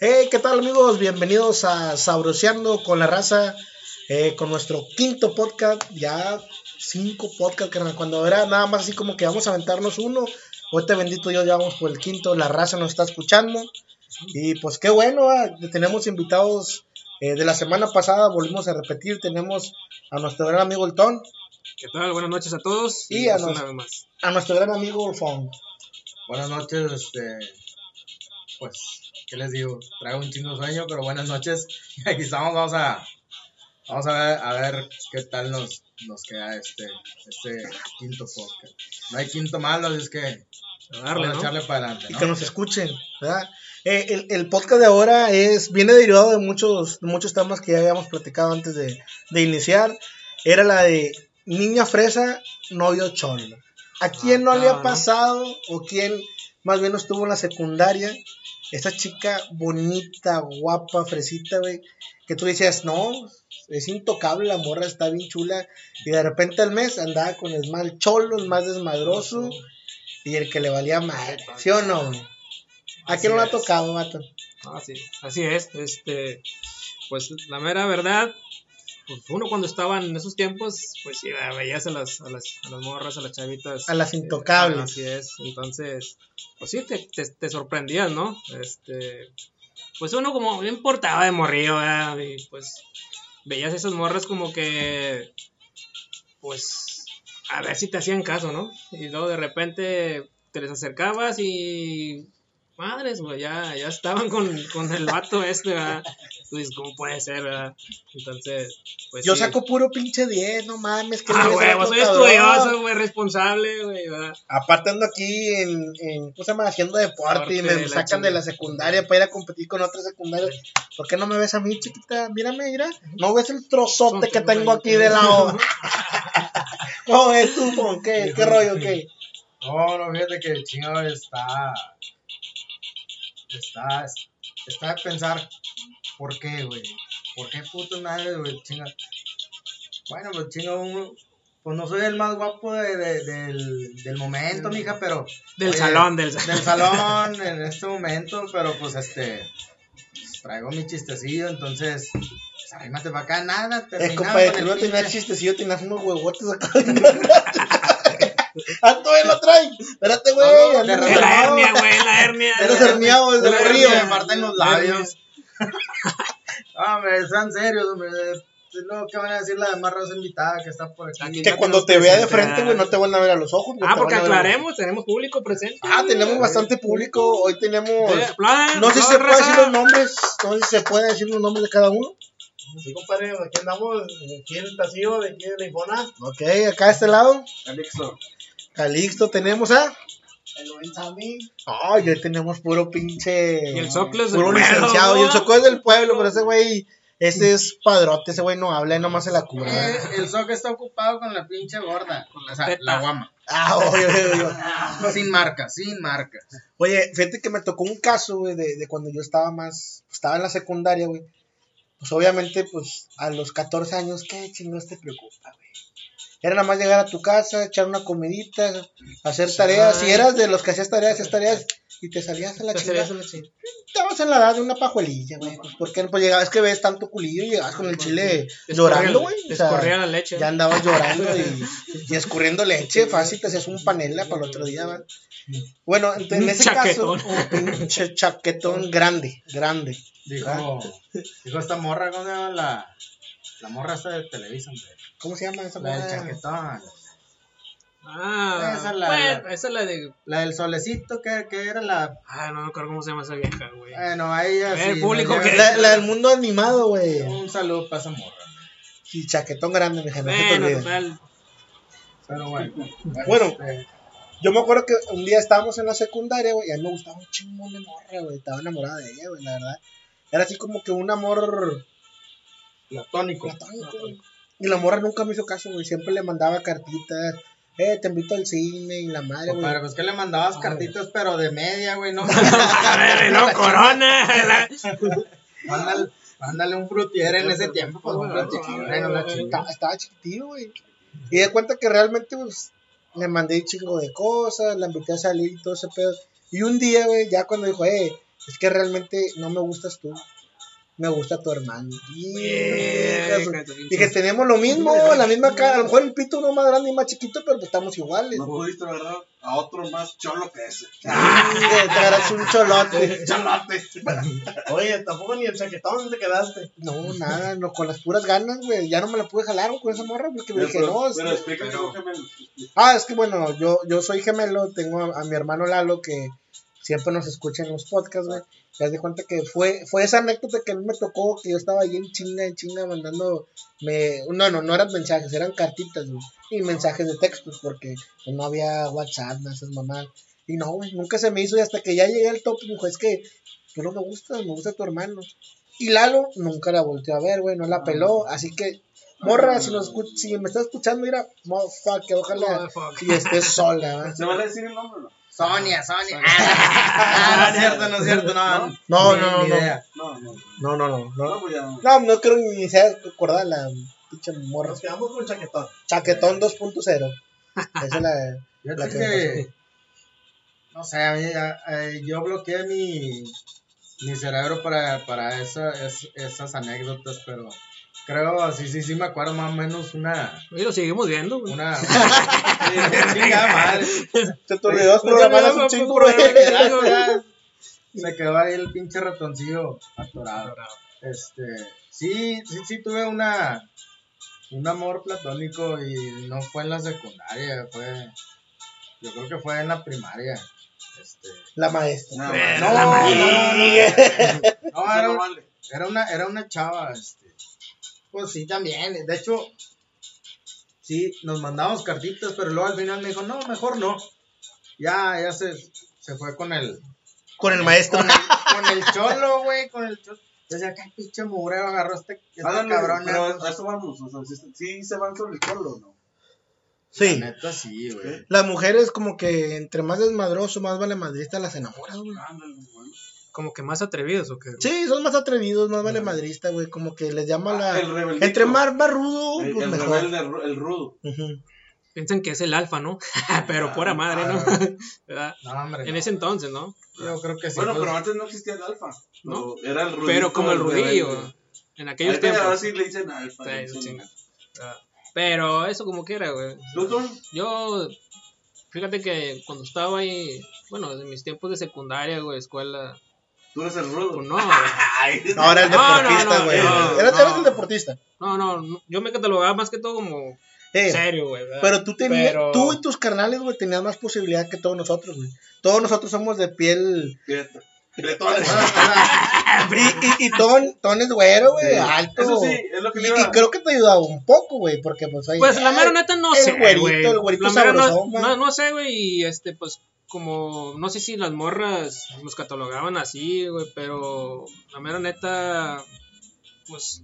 Hey, ¿qué tal amigos? Bienvenidos a Sabroseando con la raza, eh, con nuestro quinto podcast, ya cinco podcasts, carnal. cuando era nada más así como que vamos a aventarnos uno, ahorita bendito Dios, ya vamos por el quinto, la raza nos está escuchando, y pues qué bueno, ah, tenemos invitados eh, de la semana pasada, volvimos a repetir, tenemos a nuestro gran amigo El Ton, ¿Qué tal? Buenas noches a todos. Y a, pues nos- más. a nuestro gran amigo Fon. Buenas noches, este, pues, ¿qué les digo? Traigo un chingo de sueño, pero buenas noches. Aquí estamos, vamos a, vamos a ver, a ver qué tal nos, nos queda este, este quinto podcast. No hay quinto malo, así es que A darle, vamos a ¿no? echarle para adelante, y ¿no? que nos escuchen, ¿verdad? Eh, el, el podcast de ahora es viene derivado de muchos, muchos temas que ya habíamos platicado antes de, de iniciar. Era la de niña fresa, novio cholo. ¿A quién no Ah, le ha ¿no? pasado o quién más bien estuvo en la secundaria? Esa chica bonita, guapa, fresita, güey, que tú decías, no, es intocable, la morra está bien chula. Y de repente al mes andaba con el mal cholo, el más desmadroso y el que le valía mal. ¿Sí o no, güey? ¿A quién no le ha Así tocado, vato? Ah, sí, así es. Este, pues la mera verdad, uno cuando estaba en esos tiempos, pues sí, veías a las, a las, a las morras, a las chavitas. A las eh, intocables. así es. Entonces, pues sí, te, te, te sorprendías, ¿no? Este, pues uno como no importaba de morrillo, ¿verdad? Y pues veías esas morras como que, pues, a ver si te hacían caso, ¿no? Y luego de repente te les acercabas y madres, güey, ya, ya estaban con, con el vato este, ¿verdad? Tú dices, ¿cómo puede ser, verdad? Entonces, pues Yo sí. saco puro pinche 10, no mames. Que Ah, no güey, vos soy otro cabrón. estudioso, güey, responsable, güey, ¿verdad? Aparte ando aquí en, en ¿cómo se llama? Haciendo deporte y me la sacan chingada. de la secundaria para ir a competir con otras secundarias. ¿Por qué no me ves a mí, chiquita? Mírame, mira. ¿No ves el trozote que tengo aquí de lado? ¿Cómo ves tú? ¿Qué, qué rollo, qué? No, no, fíjate que el chingo está, está, está de pensar, ¿por qué, güey? ¿Por qué puto madre, güey, chinga? Bueno, pues chinga, uno, pues no soy el más guapo de, de- del, del momento, mija, pero... Del Oye, salón, del del salón en este momento, pero pues este pues, traigo mi chistecillo, entonces pues arrímate para acá, nada, Es terminamos compadre, tú no tenías chistecillo, tenías unos huevotes acá. ah, todavía lo trae. Espérate, güey. No, Es la hernia, güey, la hernia. Eres herniado desde de el río. me parten los labios. Ah, hombre, sean serios, hombre. No, ¿qué van a decir la demás raza invitada que está por aquí? Que cuando te vea de frente, güey, no te van a ver a los ojos. güey, Ah, te porque a aclaremos, tenemos público presente. Ah, tenemos bastante público. Hoy tenemos. Eh, No sé si se puede decir los nombres. No sé si se puede decir los nombres de cada uno. Sí, compadre, aquí andamos, aquí en el de aquí de la Infona. Ok, acá de este lado. Calixto. Calixto tenemos a. El buen Sammy. Ay, hoy tenemos puro pinche. Y el Soclo es del Puro pueblo, licenciado. Y el. Soclo es del pueblo, pero ese güey. Ese es padrote, ese güey no habla y nomás se la cura. Eh, el sock está ocupado con la pinche gorda, con la, o sea, teta. la guama. Ah, oye, oye, oye. Sin marca, sin marca. Oye, fíjate que me tocó un caso, güey, de, de cuando yo estaba más, estaba en la secundaria, güey. Pues obviamente, pues a los 14 años, ¿qué chingados te preocupa, güey? Era nada más llegar a tu casa, echar una comidita, hacer tareas. Si eras de los que hacías tareas, hacías tareas y te salías a la Te chingada. salías a la chingada. Estabas en la edad de una pajuelilla, güey. Pues, ¿por qué no? Pues llegabas, es que ves tanto culillo y llegabas con el chile llorando, güey. te O sea, escurría la leche. ya andabas llorando y, y escurriendo leche, fácil, te hacías un panela para el otro día, ¿va? Bueno, ent- en ese chaquetón. caso, un pinche chaquetón grande, grande. Dijo, dijo esta morra, ¿cómo se llama la, la morra esta de Televisa, hombre? ¿Cómo se llama esa La del chaquetón. Ah, Esa es la- bueno, la- esa es la de. La del solecito, que, que era la... Ah, no me acuerdo cómo se llama esa vieja, güey. Bueno, ahí ya sí, público no que- La, la del mundo animado, güey. Un saludo para esa morra. Y chaquetón grande, mi gente, Bueno, total. Pero bueno. Bueno. este, Yo me acuerdo que un día estábamos en la secundaria, güey, y a mí me gustaba un chingón de morra, güey. Estaba enamorada de ella, güey, la verdad. Era así como que un amor platónico. platónico, güey. Y la morra nunca me hizo caso, güey. Siempre le mandaba cartitas. Eh, te invito al cine y la madre, güey. Compadre, pues que le mandabas cartitas, pero de media, güey, no. A ver, no, corona. Mándale, mándale un frutier en ese tiempo, pues un frutier, estaba chiquitillo, güey. Y de cuenta que realmente, pues, le mandé un chingo de cosas, la invité a salir y todo ese pedo. Y un día, güey, ya cuando dijo, eh, es que realmente no me gustas tú, me gusta tu hermano. Su- Dije, tenemos lo mismo, la misma cara, a lo mejor el pito uno más grande y más chiquito, pero pues estamos iguales. No pudiste agarrar a otro más cholo que ese. Ah, te agarras un cholote. Cholote. Oye, tampoco ni el chaquetón te quedaste. No, nada, no, con las puras ganas, güey. Ya no me la pude jalar con esa morra porque me dije, no. pero explícame me- Ah, es que bueno, yo, yo soy gemelo, tengo a, a mi hermano Lalo que siempre nos escucha en los podcasts, güey. Ya de cuenta que fue, fue esa anécdota que a mí me tocó, que yo estaba ahí en chinga, en chinga, mandando, me, no, no, no eran mensajes, eran cartitas, güey, y mensajes de textos, porque pues, no había WhatsApp, no esas mamás. Y no, güey, nunca se me hizo, y hasta que ya llegué al top, dijo, es que tú no me gustas, me gusta tu hermano. Y Lalo nunca la volteó a ver, güey, no la peló, así que, morra, si, nos si me estás escuchando, mira, motherfucker, ojalá y estés sola. ¿Se van a decir el nombre no? Sonia, Sonia. Ah, no es cierto, no es cierto, no. No, no, no, ni no. No, no. No, no, no, No, no. ya. No, no creo ni se acordar la pinche morra. Nos quedamos con chaquetón. Chaquetón 2.0. Esa es la. Fíjate La que que, no sé, a mí, a- eh, yo bloqueé mi, mi cerebro para, para esa, es- esas anécdotas, pero creo, sí, sí, sí me acuerdo más o menos una, Y lo seguimos viendo, güey. una, chingada madre. Se te olvidó programar un chingo, güey. Se quedó ahí el pinche ratoncillo atorado. Este, sí, sí, sí tuve una, un amor platónico y no fue en la secundaria, fue, yo creo que fue en la primaria. Este, La maestra. No, Eh, no, no, no, era una, era una chava, este, pues sí también, de hecho, sí, nos mandamos cartitas, pero luego al final me dijo, no, mejor no, ya, ya se, se fue con el, Con el maestro. con el, con el cholo, güey, con el cholo. Decía, qué pinche mureo agarró este, esta Ándale, cabrona. pero a eso vamos. O sea, sí, sí se van sobre el cholo, ¿no? Sí. La neta sí, güey. Las mujeres, como que entre más desmadroso, más vale madrista, las enamoran, güey. Como que más atrevidos, ¿o qué? Sí, son más atrevidos, más vale madrista, güey. Como que les llama la. El. Entre más barrudo, El, pues el mejor. rebelde, el, ru- el rudo. Piensan que es el alfa, ¿no? pero pura madre, ¿no? ¿Verdad? No, hombre. En ese entonces, ¿no? Yo creo que sí. Bueno, pues, pero antes no existía el alfa. ¿No? Era el rudito. Pero como el rudillo, rebelde. en aquellos Ahorita Ahora tiempos. sí le dicen alfa. Sí, chinga. Ah, Pero eso como quiera, güey. Yo, fíjate que cuando estaba ahí, bueno, en mis tiempos de secundaria, güey, escuela, Tú eres el rudo. no, güey. Ay, No, era el No, no, deportista, no, güey. no, Eras no. eras el deportista. no, no, no, yo me catalogaba más que todo como Sí. serio, güey. Pero tú tenías, Pero- tú y tus carnales, güey, tenías más posibilidad que todos nosotros, güey. Todos nosotros somos de piel. El- Y, y, y Ton, Ton es güero, güey, Sí. alto. Eso sí, es lo que Y, y creo que te ayudaba un poco, güey, porque pues ahí. Pues la mera neta no el sé, güerito, el güerito mera no, sabrosón, güey. no, no sé, güey, y este, pues, como, no sé si las morras nos catalogaban así, güey, pero la mera neta, pues,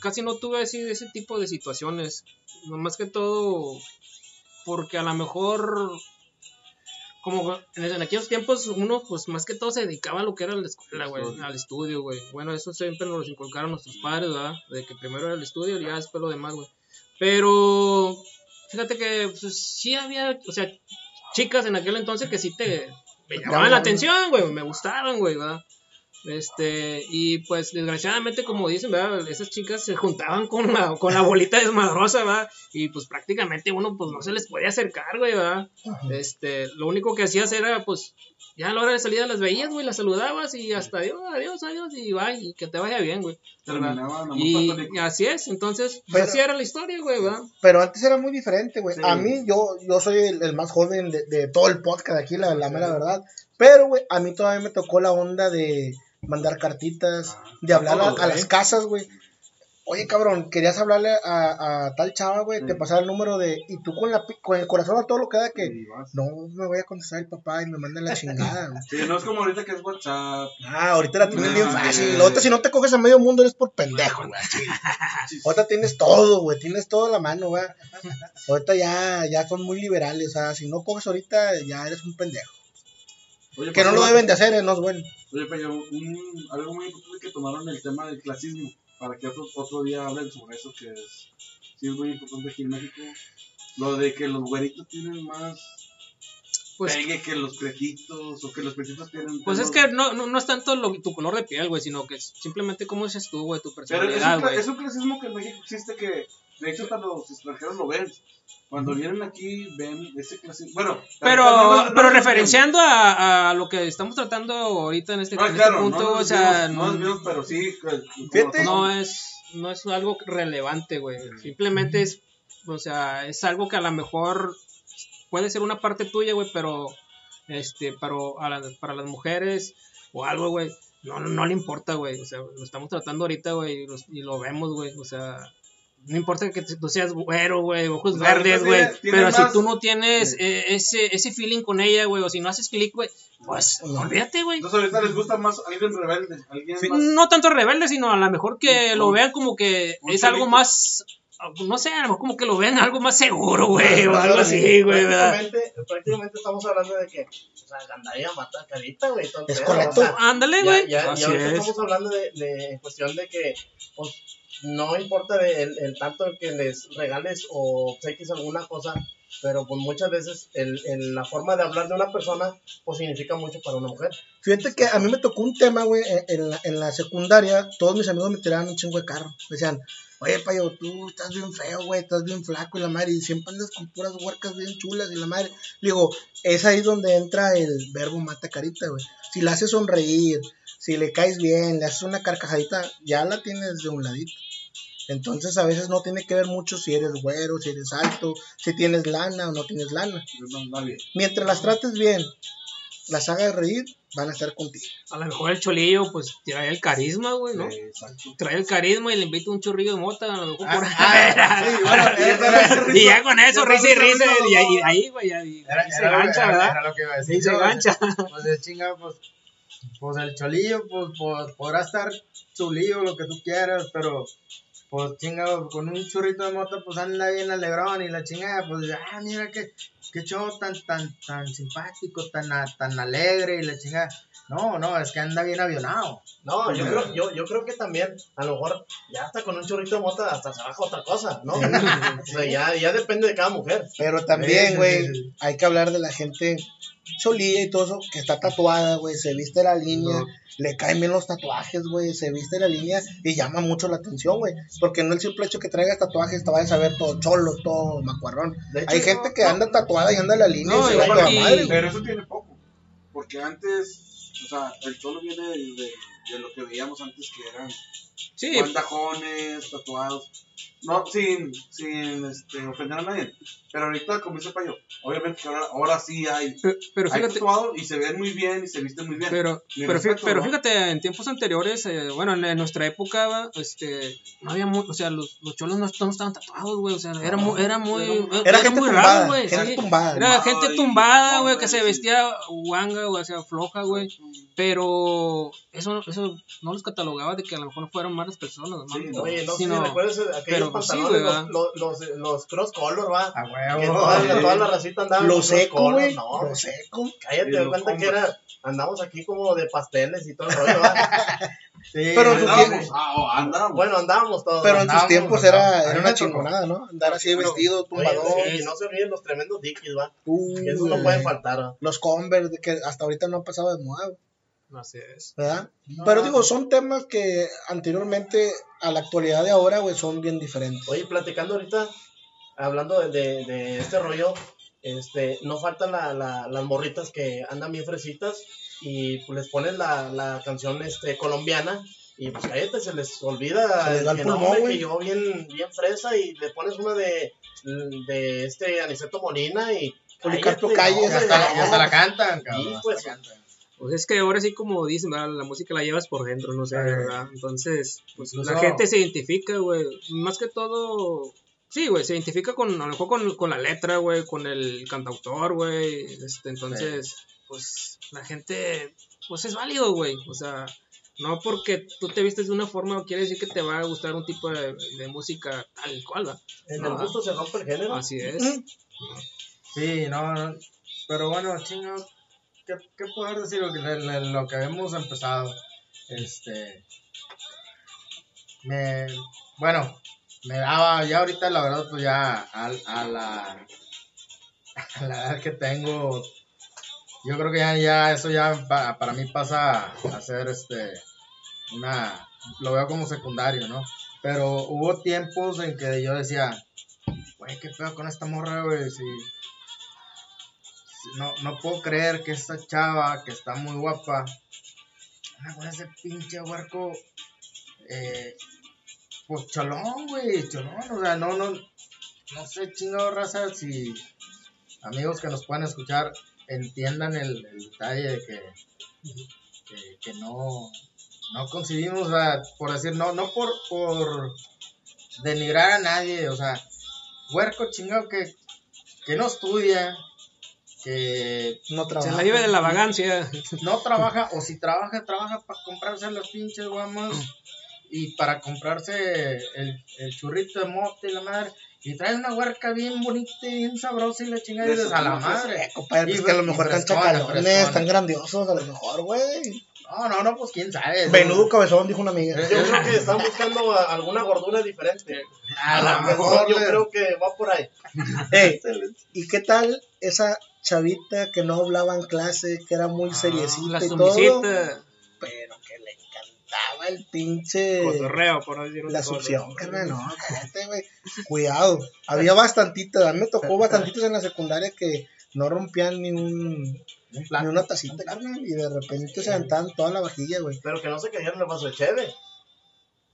casi no tuve así de ese tipo de situaciones. No más que todo, porque a lo mejor, como en, en aquellos tiempos, uno, pues, más que todo se dedicaba a lo que era la escuela, güey, al estudio, güey. Bueno, eso siempre nos lo inculcaron nuestros padres, ¿verdad? De que primero era el estudio y ya después lo demás, güey. Pero fíjate que pues, sí había, o sea, chicas en aquel entonces que sí te me llamaban la atención, güey, me gustaban, güey, ¿verdad? Este, y pues desgraciadamente, como dicen, ¿verdad? Esas chicas se juntaban con la, con la bolita desmadrosa, ¿verdad? Y pues prácticamente uno pues no se les podía acercar, güey, ¿verdad? Este, lo único que hacías era pues ya a la hora de salida las veías, güey, las saludabas y hasta adiós, adiós, adiós y bye, y que te vaya bien, güey. Y platónico. así es, entonces, pues, Pero- así era la historia, güey, ¿verdad? Pero antes era muy diferente, güey. Sí. A mí, yo, yo soy el, el más joven de, de todo el podcast aquí, la, la mera verdad. Pero, güey, a mí todavía me tocó la onda de mandar cartitas, de hablar a, ¿eh? las casas, güey. Oye, cabrón, querías hablarle a, a tal chava, güey, te pasaba el número de... Y tú con, la, pi- con el corazón a todo lo que da que... No, me voy a contestar el papá y me manda la chingada, güey. Sí, no es como ahorita que es WhatsApp. Ah, ahorita la tienes bien sí. fácil. Ahorita si no te coges a medio mundo eres por pendejo, güey. Ahorita tienes todo, güey. Tienes todo a la mano, güey. Ahorita ya, ya son muy liberales. O sea, si no coges ahorita, ya eres un pendejo. Oye, Que no pues, lo deben de hacer, eh, no es bueno. Oye, pero un, algo muy importante que tomaron el tema del clasismo, para que otro, otro día hablen sobre eso, que es, sí es muy importante aquí en México, lo de que los güeritos tienen más, Pues, pegue que los pretitos o que los pretitos tienen. pues es que no, no, no es tanto lo- tu color de piel, güey, sino que es simplemente cómo dices tú, güey, tu Pero es personalidad, güey. es un clasismo que en México existe que, de hecho, hasta los extranjeros lo ven. Cuando vienen aquí, ven ese clasismo. Bueno, Pero, no, no, no, pero no, referenciando a, a lo que estamos tratando ahorita en este, No, en este claro, punto, o sea, desviamos, no desviamos, pero sí. que- Fíjate. no es, no es algo relevante, güey. Simplemente es, o sea, es algo que a lo mejor puede ser una parte tuya, güey, pero, este, pero a la- para las mujeres o algo, güey, no, no, no le importa, güey. O sea, lo estamos tratando ahorita, güey, y, los- y lo vemos, güey. O sea, no importa que tú seas güero, güey, ojos sea, verdes, güey. Pero si más- tú no tienes eh, ese, ese feeling con ella, güey, o si no haces clic, güey, pues No. olvídate, güey. Entonces ahorita les gusta más alguien rebelde, alguien Sí, más... No tanto rebelde, sino a lo mejor que lo vean como que es algo más, no sé, a lo mejor como que lo vean algo más seguro, güey, o algo así, güey, ¿verdad? prácticamente, prácticamente estamos hablando de que, o sea, mata a Carita, güey. Es correcto. o sea, Ándale, ya, güey. ya, Así y ahorita es. estamos hablando de, de cuestión de que, pues, no importa el, el tanto que les regales o obsequies alguna cosa, pero pues muchas veces el, el- la forma de hablar de una persona, pues significa mucho para una mujer. Fíjate que a mí me tocó un tema, güey, en- la, en la secundaria, todos mis amigos me tiraban un chingo de carro. Me decían, oye, payo, tú estás bien feo, güey, estás bien flaco y la madre, y siempre andas con puras huercas bien chulas y la madre. Digo, es ahí donde entra el verbo mata carita, güey. Si le haces sonreír, si le caes bien, le haces una carcajadita, ya la tienes de un ladito. Entonces a veces no tiene que ver mucho si eres güero, si eres alto, si tienes lana o no tienes lana. No, nadie. Mientras las trates bien, las hagas reír, van a estar contigo. A lo mejor el cholillo, pues, trae el carisma, güey, ¿no? Exacto. Trae el carisma y le invita un chorrillo de mota, a lo mejor por Ah, sí, bueno, era- Y ya con eso, risa y risa, y ahí, güey, ahí, se era lo que- gancha, era- ¿verdad? era lo que iba a decir. Ahí se gancha. Pues de chinga, pues, pues el cholillo, pues, pues, podrá estar chulillo, lo que tú quieras, pero pues chinga, con un churrito de moto, pues anda bien alegrón y la chingada, pues, ah, mira qué, qué show tan, tan, tan simpático, tan, tan alegre y la chingada. No, no, es que anda bien avionado. No, yo creo, yo, yo creo que también, a lo mejor, ya hasta con un chorrito de mota, hasta se baja otra cosa, ¿no? o sea, ya, ya depende de cada mujer. Pero también, sí, güey, sí, sí. hay que hablar de la gente solía y todo eso, que está tatuada, güey, se viste la línea, No. le caen bien los tatuajes, güey, se viste la línea y llama mucho la atención, güey. Porque no el simple hecho que traigas tatuajes te vayas a ver todo cholo, todo macuarrón. Hecho, Hay gente que anda tatuada y anda en la línea No, y se va y- a toda y- madre, güey. Pero eso tiene poco. Porque antes, o sea, el cholo viene de, de- de lo que veíamos antes que eran Sí, guandajones, tatuados. No, sin, sin este, ofender a nadie. Pero ahorita, como dice Payo, obviamente que ahora, ahora sí hay, pero, pero hay fíjate, tatuados y se ven muy bien y se visten muy bien. pero, pero, respeto, pero ¿no? fíjate, en tiempos anteriores, eh, bueno, en, en nuestra época, este, no había o sea, los, los cholos no, no estaban tatuados, güey, o sea, era muy, era muy, Era gente muy tumbada, raro, güey, gente sí. tumbada. Era gente tumbada, güey, que se vestía guanga, o sea, floja, güey. Pero eso, eso no los catalogaba de que a lo mejor no fueran malas personas, ¿no? Sí. Oye, no sé Sino- si recuerdas aquellos pues, sí, pantalones, ¿verdad? los, los, los, los cross color, va. A Que huevo. toda, la, sí. toda la racita andaba Lo seco, color, No, lo seco. cállate, Y los cuenta que era, andamos aquí como de pasteles y todo el rollo, va. Sí, Pero. Andábamos, ah, oh, andábamos. Bueno, andábamos todos. Pero en sus Andábamos, tiempos era, era una chingonada, ¿no? Andar así Pero- vestido, Oye, tumbadón. sí, y no se olviden los tremendos dickies, va. Uy, Que eso no puede faltar, va. Los Converse, de que hasta ahorita no han pasado de moda. Así es. ¿verdad? No. Pero digo, son temas que anteriormente a la actualidad de ahora, güey, son bien diferentes. Oye, platicando ahorita, hablando de, de, de este rollo, este, no faltan la, la- las morritas que andan bien fresitas y pues, les ponen la, la canción este, colombiana y pues cállate, se les olvida Se les da el que, pulmón, no, que yo bien, bien fresa y le pones una de, de este Aniceto Molina y Policarpio cállate, Calles, Y hombre, hasta, no. hasta la cantan, cabrón. Sí, hasta pues. la cantan. Pues es que ahora sí, como dicen, ¿verdad? la música la llevas por dentro, no sé, Eh, ¿verdad? Entonces, pues la incluso- gente se identifica, güey. Más que todo, sí, güey, se identifica con, a lo mejor con, con la letra, güey, con el cantautor, güey. Este, entonces, pues la gente, pues es válido, güey. O sea, no porque tú te vistes de una forma quiere decir que te va a gustar un tipo de, de música tal cual, ¿va? En el gusto se rompe el género. Así es. Sí, no, no. Pero bueno, chingo, ¿qué, qué poder decir lo que, lo que hemos empezado? Este. Me. Bueno, me daba, ya ahorita la verdad, pues ya a, a la. A la edad que tengo, yo creo que ya, ya eso ya pa- para mí pasa a ser este una lo veo como secundario, ¿no? Pero hubo tiempos en que yo decía, güey, qué pedo con esta morra, güey, si no, no puedo creer que esta chava que está muy guapa, anda con ese pinche huerco, eh, pues cholón, güey, cholón, o sea, no, no, no sé, chingado raza, si amigos que nos puedan escuchar entiendan el, detalle de que, que, que no, no concibimos, o sea, por decir, no, no por, por denigrar a nadie, o sea, huerco chingado que, que no estudia, que No Se trabaja. la lleva de la vagancia. no trabaja, o si trabaja, trabaja para comprarse los pinches guamos y para comprarse el, el churrito de mote y la madre. Y trae una huerca bien bonita y bien sabrosa y la chingada y dices a la madre. Eh, compadre, Y pues que a lo mejor están chacalones, están grandiosos, a lo mejor, güey. No, no, no, pues quién sabe. Menudo cabezón, dijo una amiga. Yo creo que están buscando a- alguna gordura diferente. A A lo mejor. mejor yo creo que va por ahí. Ey, ¿y qué tal esa chavita que no hablaba en clase, que era muy La seriecita y todo? sumisita. Pero que le encantaba el pinche... Cotorreo, por decir La succión, carnal, no, cállate, güey. Cuidado. Había bastantitas, a mí me tocó bastantitos en la secundaria que no rompían ni un Un ni una tacita, carnal, y de repente se aventaban toda la vajilla, güey. Pero que no se cayeron el vaso de cheve.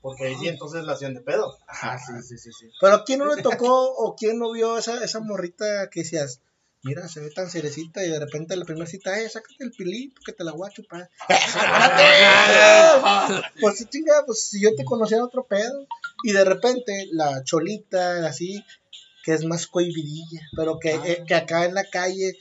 Porque ahí sí entonces la hacían de pedo. Ah, sí, sí, sí, sí. Pero ¿a quién no le tocó o quién no vio esa, esa morrita que decías, mira, se ve tan cerecita y de repente la primera cita, eh, sácate el pilito que te la voy a chupar. pues sí, chinga, pues si yo te conocía de otro pedo. Y de repente la cholita, así, que es más cohibidilla, pero que, eh, que acá en la calle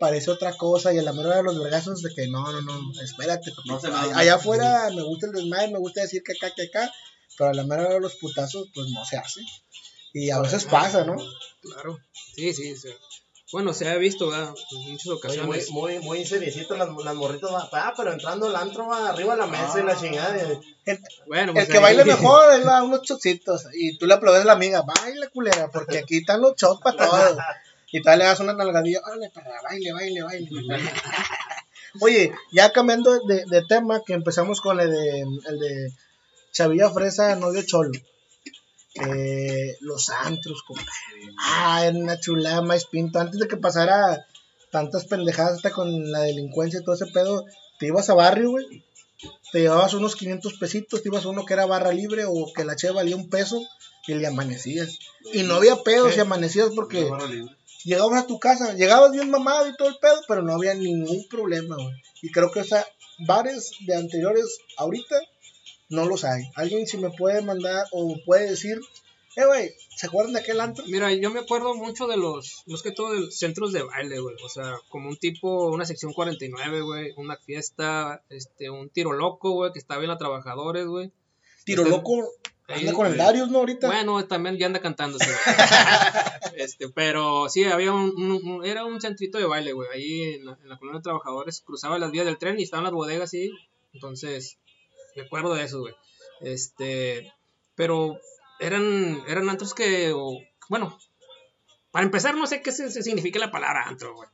parece otra cosa y a la mera de los vergazos de que no, no, no, espérate, porque No allá- afuera me gusta el desmadre, me gusta decir que acá, que acá, pero a la mera de los putazos, pues no se hace. Y a veces pasa, ¿no? Claro. Sí, sí. sí. Bueno, se ha visto, ¿verdad? En muchas Oye, muy, ocasiones. muy, muy seriecitas las, las morritas. va, Ah, pero entrando al antro va arriba de la mesa y la chingada. y- Bueno, El pues que ahí- baile mejor, él da unos chocitos. Y tú le aplaudes a la amiga, baila culera, porque aquí están los shots para todo. Y tal le das una nalgadilla, órale, para baile, baile, baile. Oye, ya cambiando de, de tema, que empezamos con el de, el de Chavilla Fresa, novio Cholo. Eh, los antros, compadre. Ah, era una chulada más pinto. Antes de que pasara tantas pendejadas hasta con la delincuencia y todo ese pedo, te ibas a barrio, güey. Te llevabas unos 500 pesitos, te ibas a uno que era barra libre o que la che valía un peso y le amanecías. Y no había pedos y amanecías porque. Llegabas a tu casa, llegabas bien mamado y todo el pedo, pero no había ningún problema, güey. Y creo que o sea, bares de anteriores ahorita no los hay. Alguien si me puede mandar o puede decir, eh, güey, ¿se acuerdan de aquel antro? Mira, yo me acuerdo mucho de los, más que todo de los centros de baile, güey. O sea, como un tipo, una sección 49, güey, una fiesta, este, un tiro loco, güey, que estaba bien a trabajadores, güey. Tiro Este, loco, anda con el Darius, ¿no? Ahorita. Bueno, también ya anda cantando, sí, este, pero sí, había un, era un centrito de baile, güey, ahí en la, en la colonia de trabajadores, cruzaba las vías del tren y estaban las bodegas ahí, entonces, me acuerdo de eso, güey. Este, pero eran, eran antros que, o- bueno, para empezar, no sé qué se- se significa la palabra antro, güey.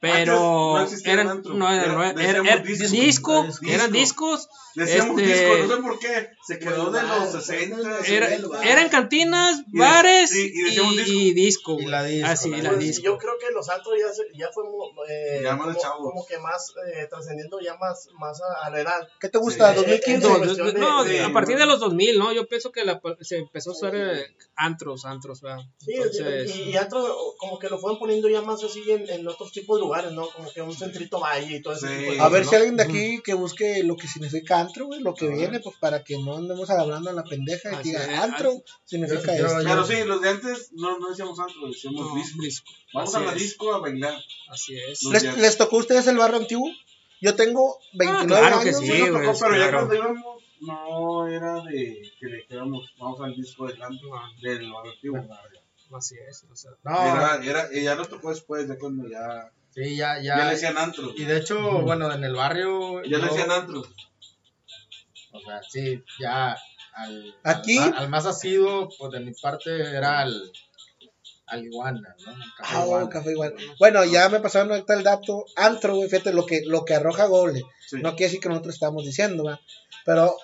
Pero antes no eran, antro. no, era- Era- no, era- decíamos era- disco. disco, Disco. eran discos, Decíamos Este- disco, no sé por qué. Se quedó de los 60. era- el bar. eran cantinas, Y bares sí, y decíamos disco. y disco, Y la disco, Ah, sí, la la Pues, disco. yo creo que los antros ya, se- ya fue eh, Ya como, como que más eh, trascendiendo ya más, más a, a la edad. ¿Qué te gusta? Sí. ¿2015? No, de- de- no, de- a partir de los 2000, ¿no? Yo pienso que la- se empezó a usar eh, antros, antros, ¿verdad? Sí, Entonces, y, y antro como que lo fueron poniendo ya más así en, en otros tipos de lugares, ¿no? Como que un centrito valle y todo ese Sí. tipo de A ver ¿no? si alguien de aquí que busque lo que significa antro, güey, lo que viene, pues para que no andemos hablando a la pendeja y Así diga es. antro significa Yo- esto. Pero sí, los de antes no, no decíamos antro, decíamos no, disco. disco. Vamos Así a la es. disco a bailar. Así es. ¿Les, les tocó a ustedes el barrio antiguo? Yo tengo 29 claro que años. sí, Sí, nos güey, tocó, pero ya claro. cuando íbamos, no era de que le dijéramos, vamos al disco del antro, del barrio antiguo. Así es. O sea, No, Era, era, y ya nos tocó después, ya cuando ya, sí, ya, ya, ya. le decían antro. Y de hecho, bueno, en el barrio. Ya le yo- decían antro. O sea, sí, ya. Al, Aquí- Al, al más asiduo, pues de mi parte era al, al iguana, ¿no? Café Ah, Iguana. café igual. Bueno, ya me pasaron ahorita el dato. Antro, güey, fíjate lo que, lo que arroja Google. Sí. No quiere decir que nosotros estamos diciendo, ¿va? Pero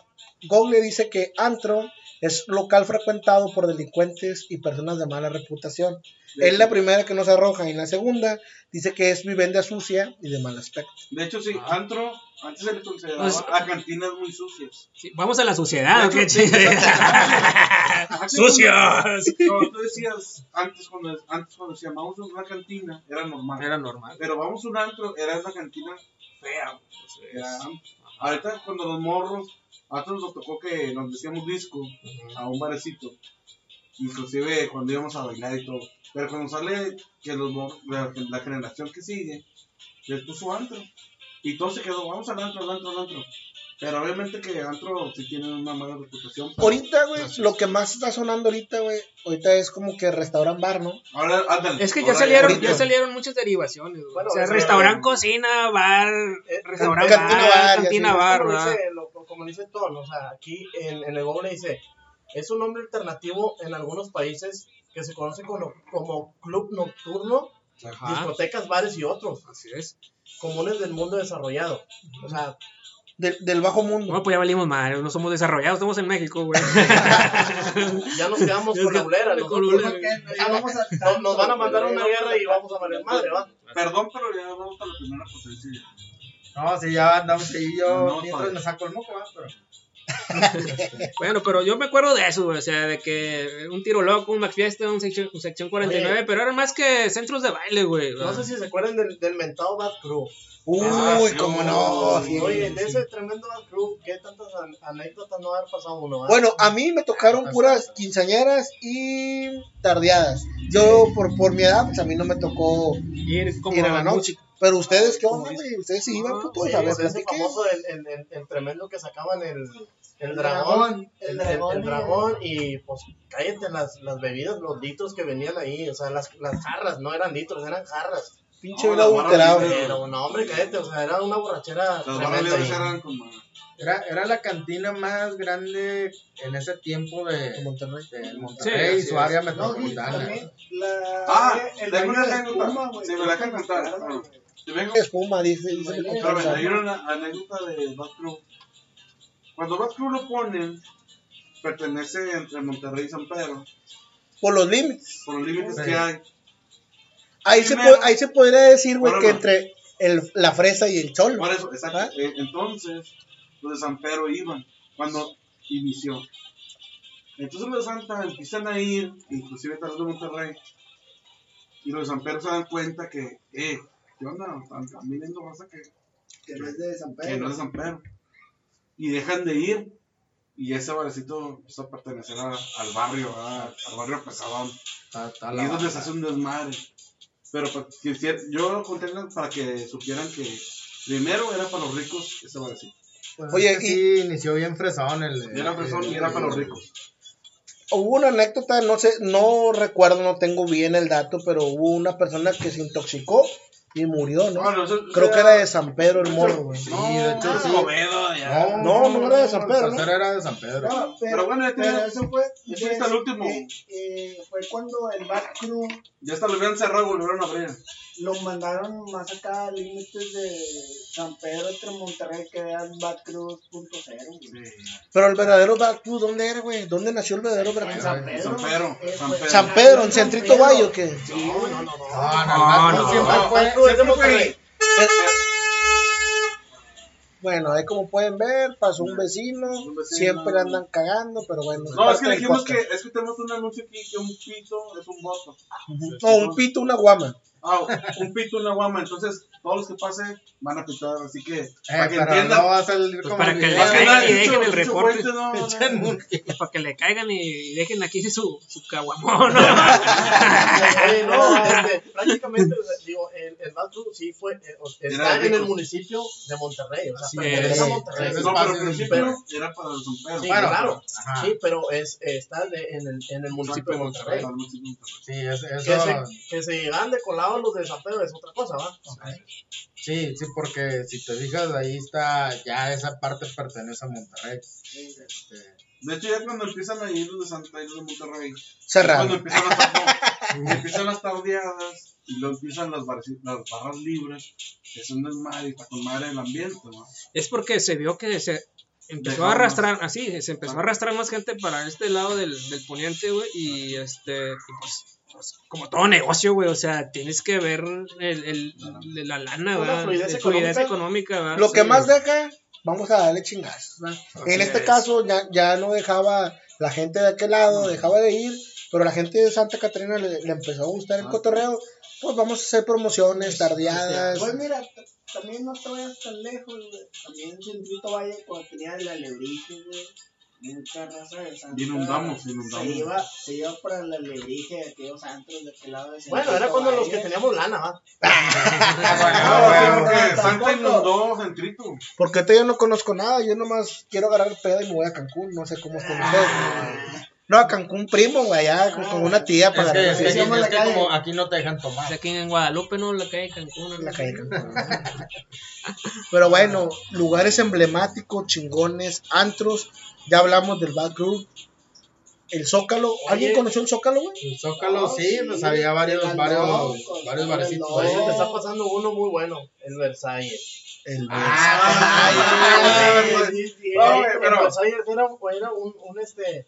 Google dice que antro es local frecuentado por delincuentes y personas de mala reputación. De Es la hecho- primera que nos arroja. Y en la segunda dice que es vivienda sucia y de mal aspecto. De hecho, sí, antro, antes se le consideraba Pues- a cantinas muy sucias. Sí, vamos a la sociedad, ¿o qué? Sí, Antes ¡Sucios! Como tú decías, antes cuando, antes cuando se llamamos una cantina, era normal. Era normal. Pero vamos a un antro, era una cantina fea. Era- ahorita cuando los morros, a nosotros nos tocó que nos decíamos disco a un barecito. Inclusive cuando íbamos a bailar y todo. Pero cuando sale que los mor- la, la generación que sigue, les puso antro. Y todo se quedó, vamos al antro, al antro, al antro. Pero obviamente que antro sí tiene una mala reputación. pero- Ahorita, güey, lo que más está sonando ahorita, güey, ahorita es como que restaurant bar, ¿no? Ahora, ándale. Es que ya ahora salieron, ahorita. ya salieron muchas derivaciones. güey. Bueno, o sea, eso- restaurante, cocina, bar, Eh, restaurante, cantina bar, bar, cantina así. bar, como, ¿verdad? dice, lo- como dice Ton, o sea, aquí en, en el Google dice, es un nombre alternativo en algunos países que se conoce como, como club nocturno, Ajá, discotecas, bares y otros, así es. comunes del mundo desarrollado. O sea, Del, del bajo mundo. No, pues ya valimos mal, no somos desarrollados, estamos en México, güey. ya nos quedamos con la bulera. con nosotros, la ¿no? bulera. Ya vamos a- nos, nos van a mandar una guerra y vamos a valer madre, ¿va? Perdón, pero ya vamos a la primera potencia. No, sí, ya andamos ahí. Yo No, mientras padre. me saco el moco, ¿va? pero. Bueno, pero yo me acuerdo de eso, güey, o sea, de que un tiro loco, un McFiesta, un sección, un sección 49, pero eran más que centros de baile, güey. No sé si se acuerdan del, del mentado Bad Crew. Uy, Ah, sí, cómo uy, no. uy, sí, Oye, sí. de ese tremendo Crew, ¿qué tantas an- anécdotas no haber pasado uno? Bueno, a mí me tocaron puras quinceañeras y tardeadas. Yo, por, por mi edad, pues a mí no me tocó Ir como ir a la noche. música. Pero ustedes, ¿qué onda, güey? Ustedes sí iban, putos, Oye, a ver, pues ese famoso, el, el, el, el tremendo que sacaban el, el El dragón, el, el el- el dragón y- dragón y pues cállate las, las bebidas, los litros que venían ahí, o sea, las, las jarras, no eran litros, eran jarras. Pinche No, barra adulterado. Pero no, hombre, cállate, o sea, era una borrachera Las barras eran madre. Era, era la cantina más grande en ese tiempo de, En Monterrey. de Monterrey y Sí, su así área. No, y metropolitana. la, Ah, el tengo una de anécdota. Sí, me la es dejan con contar. güey. Yo vengo, Espuma, dice, dice espérame, compadre. hay una anécdota de Bad Crew. Cuando Bad Crew lo ponen, pertenece entre Monterrey y San Pedro, Por los límites. por los límites Sí. que hay. Ahí se, Primero- ahí se podría decir, güey, que entre el, la fresa y el cholo. Por eso, exacto. ¿Ah? Eh, entonces, los de San Pedro iban cuando inició. Entonces los de Santa empiezan a ir, inclusive tal vez de Monterrey, y los de San Pedro se dan cuenta que, eh, ¿qué onda? Están, viniendo raza que, Que no es de San que no Pedro. es de San Pedro. Y dejan de ir, y ese barecito empieza a pertenecer a- al barrio, ¿verdad? al barrio pesadón. Está- está Y es donde se hace un desmadre. Pero que si- yo lo conté para que supieran que primero era para los ricos ese barecito. Pues Oye, es que sí, inició bien fresón el. Era fresón y era para los ricos. Hubo una anécdota, no sé, no recuerdo, no tengo bien el dato, pero hubo una persona que se intoxicó y murió, ¿no? No, no, eso- Creo que era de San Pedro el morro, güey. Sí, de hecho no, sí. Ya. No, no era de San Pedro, era de San Pedro. No, Pero bueno, ya pero tenía- eso fue, ese está el último. eh, eh, fue cuando el Bad Crew Ya hasta lo habían cerrado y volvieron a abrir. lo mandaron más acá a límites de San Pedro entre Monterrey que era el Crew punto cero, güey. Pero el verdadero Bad Crew, ¿dónde era, güey? ¿Dónde nació el verdadero En Crew? San Pedro. San Pedro, eh, San fue- Pedro. San Pedro, en Centrito Valle, ¿o qué? No, no, no. No, no, No, no, siempre fue- siempre fue-. Bueno, ahí como pueden ver, pasó un vecino, Un vecino. siempre andan cagando, pero bueno. No, es que dijimos que, es que tenemos un anuncio aquí que un pito es un voto. No, un pito, una guama. Ah, un pito, una guama. Entonces, todos los que pasen van a pitar. Así que, Eh, para que entiendan. no va a salir Pues como para el que le caigan y dejen el reporte. No- no- un- Para que le caigan y dejen aquí su, su caguamón. ¿no? Este, prácticamente, digo, el, el Crew sí fue, eh, está en el municipio de Monterrey, o sea, Así pertenece es. a Monterrey. Sí, No, pero al principio era para San Pedro. Sí, Bueno, claro, Ajá. sí, pero es, está de- en, el, en el municipio de Monterrey. Sí, es- Que eso. se, que se llegan de colado los de San Pedro es otra cosa, ¿va? Sí, sí, porque si te fijas, ahí está, ya esa parte pertenece a Monterrey. Este, De hecho, ya cuando empiezan a ir los de Santa y los de Monterrey, Cerrado. cuando empiezan estar, Y empiezan las tardeadas y luego empiezan las, bar- las barras libres, que es un desmadre y está con madre el ambiente, ¿no? Es porque se vio que se empezó a arrastrar, así, se empezó a arrastrar más gente para este lado del, del poniente, güey, y este, y pues, pues, como todo negocio, güey, o sea, tienes que ver el, el- la lana, La fluidez económica. ¿verdad? Lo que más deja, vamos a darle chingazos. En este es. caso ya, ya no dejaba la gente de aquel lado, dejaba de ir, pero la gente de Santa Catarina le, le empezó a gustar el cotorreo. Pues vamos a hacer promociones, tardeadas. Pues mira, también no te vayas tan lejos, güey. También en Centrito Valle, cuando tenía la Lebrige, güey. Mucha raza de Santa. Inundamos, inundamos. Se iba, se iba para la Lebrige de aquellos antros de aquel lado de Bueno, era cuando los que teníamos lana, ¿va? Ah, no, porque Santa inundó Centrito. Porque ahorita yo no conozco nada, yo nomás quiero agarrar peda y me voy a Cancún, no sé cómo están ustedes. No, a Cancún primo, güey, allá con, con una tía para Es que, es que Sí, aquí, llama la es que como aquí no te dejan tomar. Aquí en Guadalupe, ¿no? La calle Cancún. ¿no? la calle Cancún. Pero bueno, lugares emblemáticos, chingones, antros, ya hablamos del Bad Group, el Zócalo, ¿alguien Oye. conoció el Zócalo, güey? El Zócalo, sí, sí, pues había varios, el varios, varios el barecitos. Ahorita te está pasando uno muy bueno, el Versalles. El Ah, Versalles. Ah, sí, sí, No, pero- Versalles era, era un, un, este,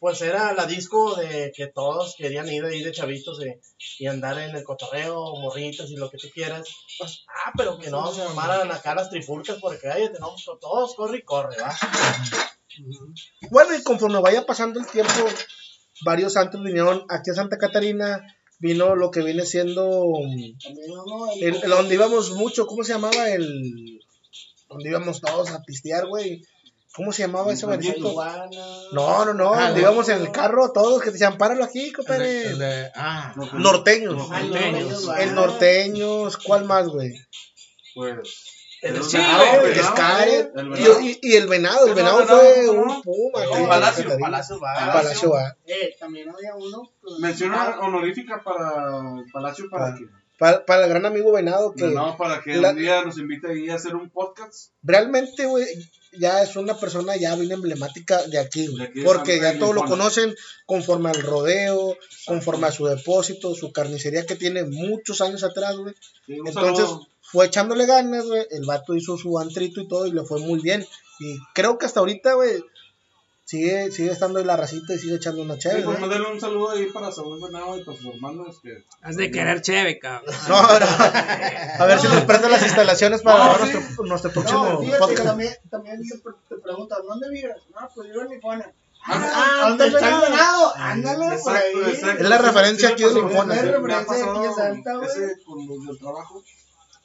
pues era la disco de que todos querían ir ahí de chavitos y andar en el cotorreo, morritas y lo que tú quieras. Pues, ah, pero que no se armaran acá las trifulcas porque cállate, no, pues, todos corre y corre, va. Bueno, y conforme vaya pasando el tiempo, varios antros vinieron aquí a Santa Catarina, vino lo que viene siendo el, el donde íbamos mucho, ¿cómo se llamaba? El donde íbamos todos a pistear, güey. ¿Cómo se llamaba ese? Marihuana. No, no, no, Ah, donde no. íbamos en el carro todos que te decían, páralo aquí, compadre. ah, Norteños. Ah, Norteños. no, El norteños, ¿cuál más, güey? Pues. El el Sí, venado, el Scarlet el y, venado. y- y el venado, el venado venado, fue no, un puma. No, Palacio. Palacio va. Palacio va. Eh, también había uno. que- Mención honorífica para Palacio para Ah. Para, para el gran amigo venado que No, para que la- un día nos invite ahí a hacer un podcast. realmente, güey, ya es una persona ya bien emblemática de aquí. De Porque ya todos lo conocen conforme al rodeo, conforme a su depósito, su carnicería que tiene muchos años atrás, güey. Sí, un Entonces saludo. fue echándole ganas, güey. El vato hizo su antrito y todo y le fue muy bien. Y creo que hasta ahorita, güey, sigue, sigue estando ahí la racita y sigue echando una Sí, chévere. pues ¿no? mandarle un saludo ahí para Saúl Venado y para sus hermanos que. Has de querer cheve, cabrón. No, no. A ver si nos prestan las instalaciones para No, grabar sí. nuestro, nuestro próximo No, fíjate, podcast. también, también te, pre- te preguntan, ¿dónde vives? No, pues vivo en Tijuana. Ah, ¿dónde ándale. está el venado? Ándale, por ahí. Exacto, exacto. Es la referencia Sí, aquí de. Limona. Es la referencia de aquí de Santa, güey. ese con los del trabajo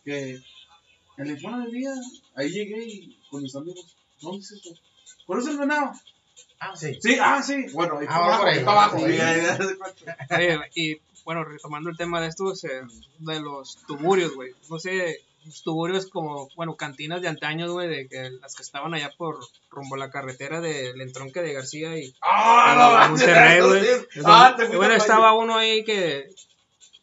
que en Limona vivía. Ahí llegué y con mis amigos. ¿Dónde es eso? ¿Conoces el venado? Ah, sí. Sí, ah, sí. Bueno, ahí Ah, abajo. y bueno, retomando el tema de estos, eh, de los tuburios, güey. No sé, los tuburios como, bueno, cantinas de antaños, güey, de que las que estaban allá por rumbo a la carretera del entronque de García y Ah, a Monterrey, no, güey. Ah, bueno, estaba uno ahí que,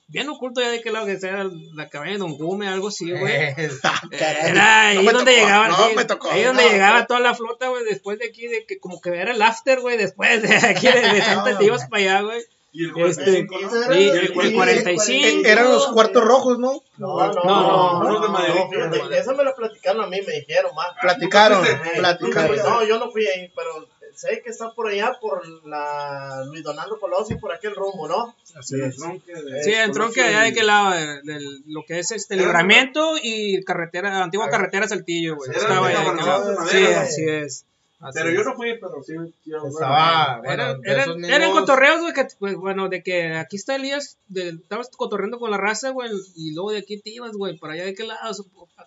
bien oculto ya de qué lado que sea, la cabaña de Don Gume, algo así, güey. Eh. Era ahí No donde tocó, llegaba, no sí, tocó, ahí donde no. llegaba toda la flota, güey, después de aquí, de que como que era el after, güey, después de aquí de, de Santa te ibas para allá, güey. Y el Este, 45, ¿no? Ese era Sí, el- el, sí, el 45. Eh, Eran los cuartos rojos, ¿no? No, no, No, no, no, no, esa me la platicaron a mí, me dijeron, más. Platicaron, platicaron. No, yo no fui ahí, pero sé que está por allá, por la Luis Donaldo Colosio, por aquel rumbo, ¿no? Sí, el tronque de- Sí, el tronque allá de qué lado, de, lo que es este libramiento y carretera, antigua carretera Saltillo, güey. Estaba allá, aquel Sí, así es. Así Pero es. yo no fui, pero sí. sí, Estaba, bueno, Era- de eran, esos mismos- eran cotorreos, güey, que, pues, bueno, de que aquí está Elías, de, estabas cotorreando con la raza, güey, y luego de aquí te ibas, güey, para allá de qué lado,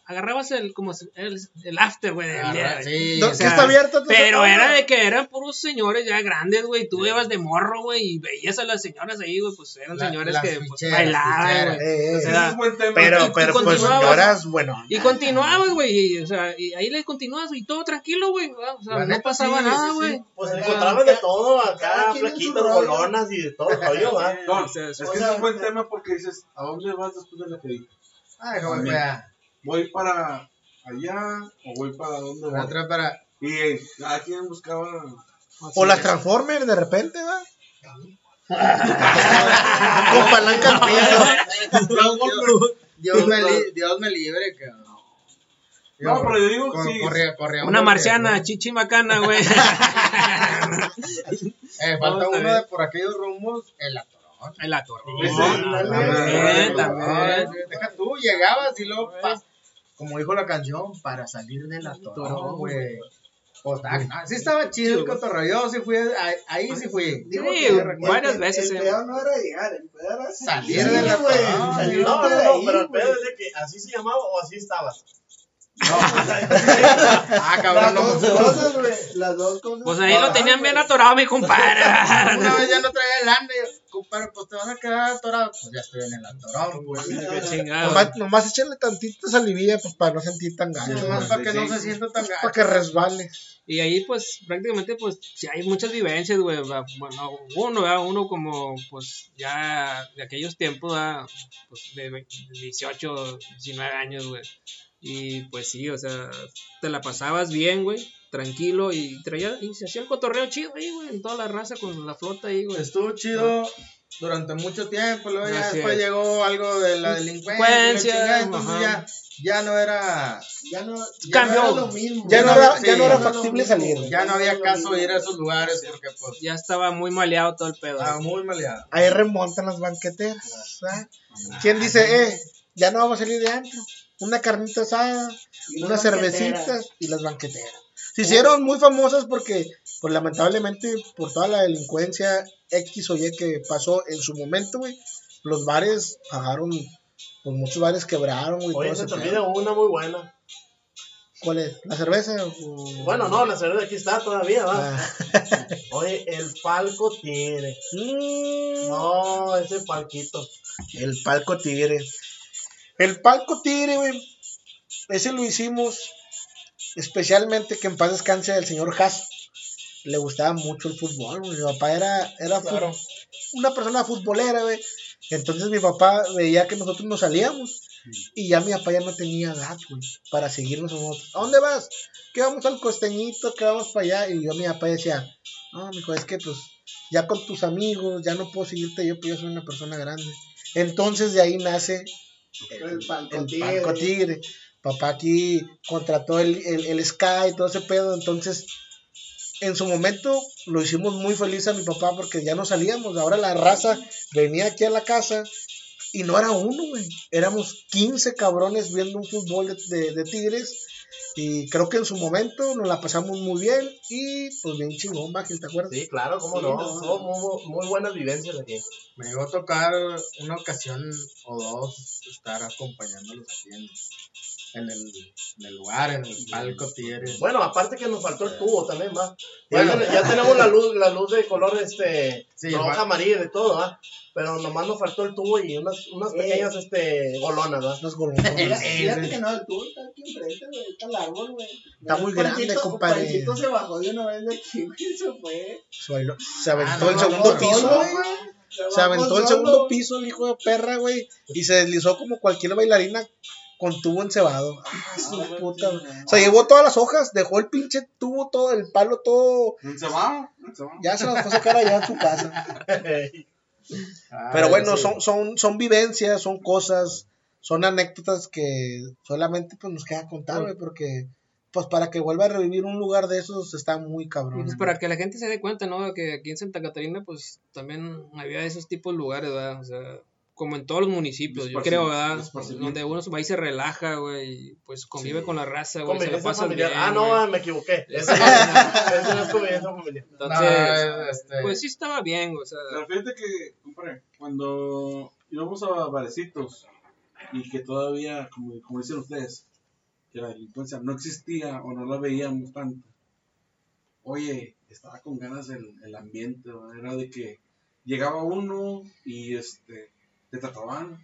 agarrabas el, como, el, el after, güey, del día. Sí, ¿No? o ¿Qué sea, está abierto? Pero era de que eran puros señores ya grandes, güey, tú ibas de morro, güey, y veías a las señoras ahí, güey, pues eran La- señores que pues, bailaban, ficheras. güey. Eh, eh, O Ese sea, es buen tema. pero, y pero pues señoras, bueno. Y continuabas, güey, y, o sea, y ahí le continuabas y todo tranquilo, güey, o sea, La no pasaba sí, nada, güey. sí. Pues encontraban de todo, acá, rollo. bolonas y de todo el rollo, ¿va? No, O sea, es es- que es buen tema porque dices, ¿a dónde vas después de la que Ay, vea. ¿Voy para allá o voy para dónde voy? Otra para. Y eh, cada quien buscaba. O las Transformers de repente, ¿va? Con palanca al piso. Dios me libre, cabrón. No, pero yo digo, Cor- sí. corría- Una marciana, chichi macana, güey. Eh, falta No, uno de por aquellos rumbos, el atorón. El atorón. Ese, También, también. Deja tú, llegabas y luego, pa- como dijo la canción, para salir del atorón, güey. Pues, ah, sí estaba chido el cotorreo, yo sí fui, ahí, ahí sí fui. Digo Sí, que varias el- veces, El eh. pedo no era llegar, el pedo era Salir salir, de la güey. No, no, no, pero el pedo es de que así se llamaba o así estabas. Ah, cabrón, Las no. dos cosas, güey. Las dos cosas. Pues ahí lo tenían bien atorado, mi compadre. Una vez ya no traía lana compadre, pues te vas a quedar atorado. Pues ya estoy en el atorón, güey. Qué chingado. Nomás, nomás échale tantita salivilla pues, para no sentir tan gacho. Nomás para que no se sienta tan Para gacho. que resbale. Y ahí, pues, prácticamente, pues, sí hay muchas vivencias, güey. Bueno, uno, ¿verdad? Uno como, pues, ya de aquellos tiempos, ¿verdad? Pues, de ve- 18, 19 años, güey. Y, pues, sí, o sea, te la pasabas bien, güey, tranquilo, y traía, y se hacía el cotorreo chido ahí, güey, en toda la raza con la flota ahí, güey. Estuvo chido durante mucho tiempo, luego ya Así después es. llegó algo de la delincuencia, Delincuencia, la chingada, entonces ya, ya no era, Ya no, ya Cambió. no era lo mismo. Ya no no, era, sí, ya no era factible no, salir. ya no había caso ir a esos lugares porque pues Ya estaba muy maleado todo el pedo. estaba muy maleado. Ahí remontan las banqueteras. ¿ah? ¿Quién dice, eh, ya no vamos a salir de antro? Una carnita asada, Y unas cervecitas y las banqueteras. Se hicieron muy famosas porque, pues lamentablemente, por toda la delincuencia X o Y que pasó en su momento, güey, los bares pagaron, pues muchos bares quebraron, güey. Oye, se olvida una muy buena. ¿Cuál es? ¿La cerveza? o- Bueno, no, la cerveza aquí está todavía, va. Ah. Oye, el palco tigre. Mm. No, ese palquito. El palco tigre. El palco tigre, güey. Ese lo hicimos especialmente que en paz descanse el señor Haas. Le gustaba mucho el fútbol, güey. Mi papá era, era una persona futbolera, güey. Entonces mi papá veía que nosotros nos salíamos y ya mi papá ya no tenía edad, güey, para seguirnos a nosotros. ¿A dónde vas? Que vamos al costeñito, que vamos para allá. Y yo mi papá decía, no, mijo, es que pues ya con tus amigos, ya no puedo seguirte yo, pues yo soy una persona grande. Entonces de ahí nace El palco el tigre. Papá aquí contrató el, el, el Sky y todo ese pedo. Entonces, en su momento lo hicimos muy feliz a mi papá porque ya no salíamos. Ahora la raza venía aquí a la casa y no era uno, güey. Éramos 15 cabrones viendo un fútbol de, de- de Tigres. Y creo que en su momento nos la pasamos muy bien y pues bien chingón, Bagel, ¿te acuerdas? Sí, claro, cómo Sí, no. no. Muy, muy buenas vivencias aquí. Me llegó a tocar una ocasión o dos estar acompañándolos aquí en, en el, en el lugar, en el palco Tigres. Bueno, aparte que nos faltó el tubo también, va. Ya, Bueno. ten- ya tenemos la luz, la luz de color este Sí, roja, amarilla, de todo, va. Pero nomás nos faltó el tubo y unas, unas Eh. pequeñas este golonas, va. Unos golones. Fíjate que no, el tubo está aquí enfrente, güey. Está el árbol, güey. Está muy El grande, Panchito- compadre. Panchito se bajó de una vez de aquí, güey. Se fue. Se aventó Ah, no, el segundo no, piso, güey. Se aventó el segundo piso el hijo de perra, güey. Y se deslizó como cualquier bailarina con tubo encebado. Ah, su Ah, puta. güey. O sea, llevó todas las hojas, dejó el pinche tubo, todo el palo, todo. Va. Ya se las fue a sacar allá en su casa. Ah, Pero bueno, sí. son, son, son vivencias, son cosas, son anécdotas que solamente pues, nos queda contar, güey, porque pues para que vuelva a revivir un lugar de esos está muy cabrón. pues para que la gente se dé cuenta, ¿no? Que aquí en Santa Catarina, pues también había esos tipos de lugares, ¿verdad? O sea, como en todos los municipios, yo creo, ¿verdad? Donde uno va y se relaja, güey, y pues convive con la raza, güey, se la pasa bien. ah, no, me equivoqué. Es- Eso no, es convivencia familiar. Entonces, No, este, pues sí estaba bien, o sea, Pero fíjate que, compadre, cuando íbamos a barecitos y que todavía, como, como dicen ustedes, que la delincuencia no existía o no la veíamos tanto, oye, estaba con ganas el, el ambiente, ¿no? era de que llegaba uno y este te trataban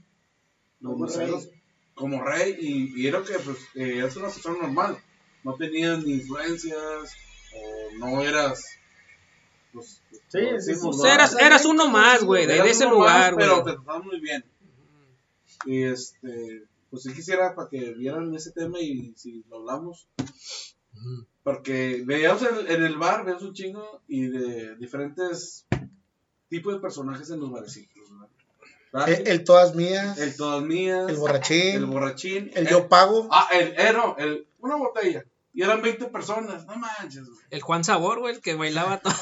los Como rey. como rey y, y era que pues eh, eras una persona normal, no tenías ni influencias o no eras pues, Sí, pues, eras, eras uno más, güey, de, ese lugar, güey. Pero te trataban muy bien. Y este, pues sí quisiera para que vieran ese tema y si lo hablamos. Porque veíamos en, en el bar, veíamos un chingo y de diferentes tipo de personajes en los barecitos. El, el todas mías, El todas mías. el borrachín, El borrachín. el yo pago. Ah, el, eh, no, el, una botella. Y eran 20 personas. No manches, güey. El Juan Sabor, güey, el que bailaba todo. Sí,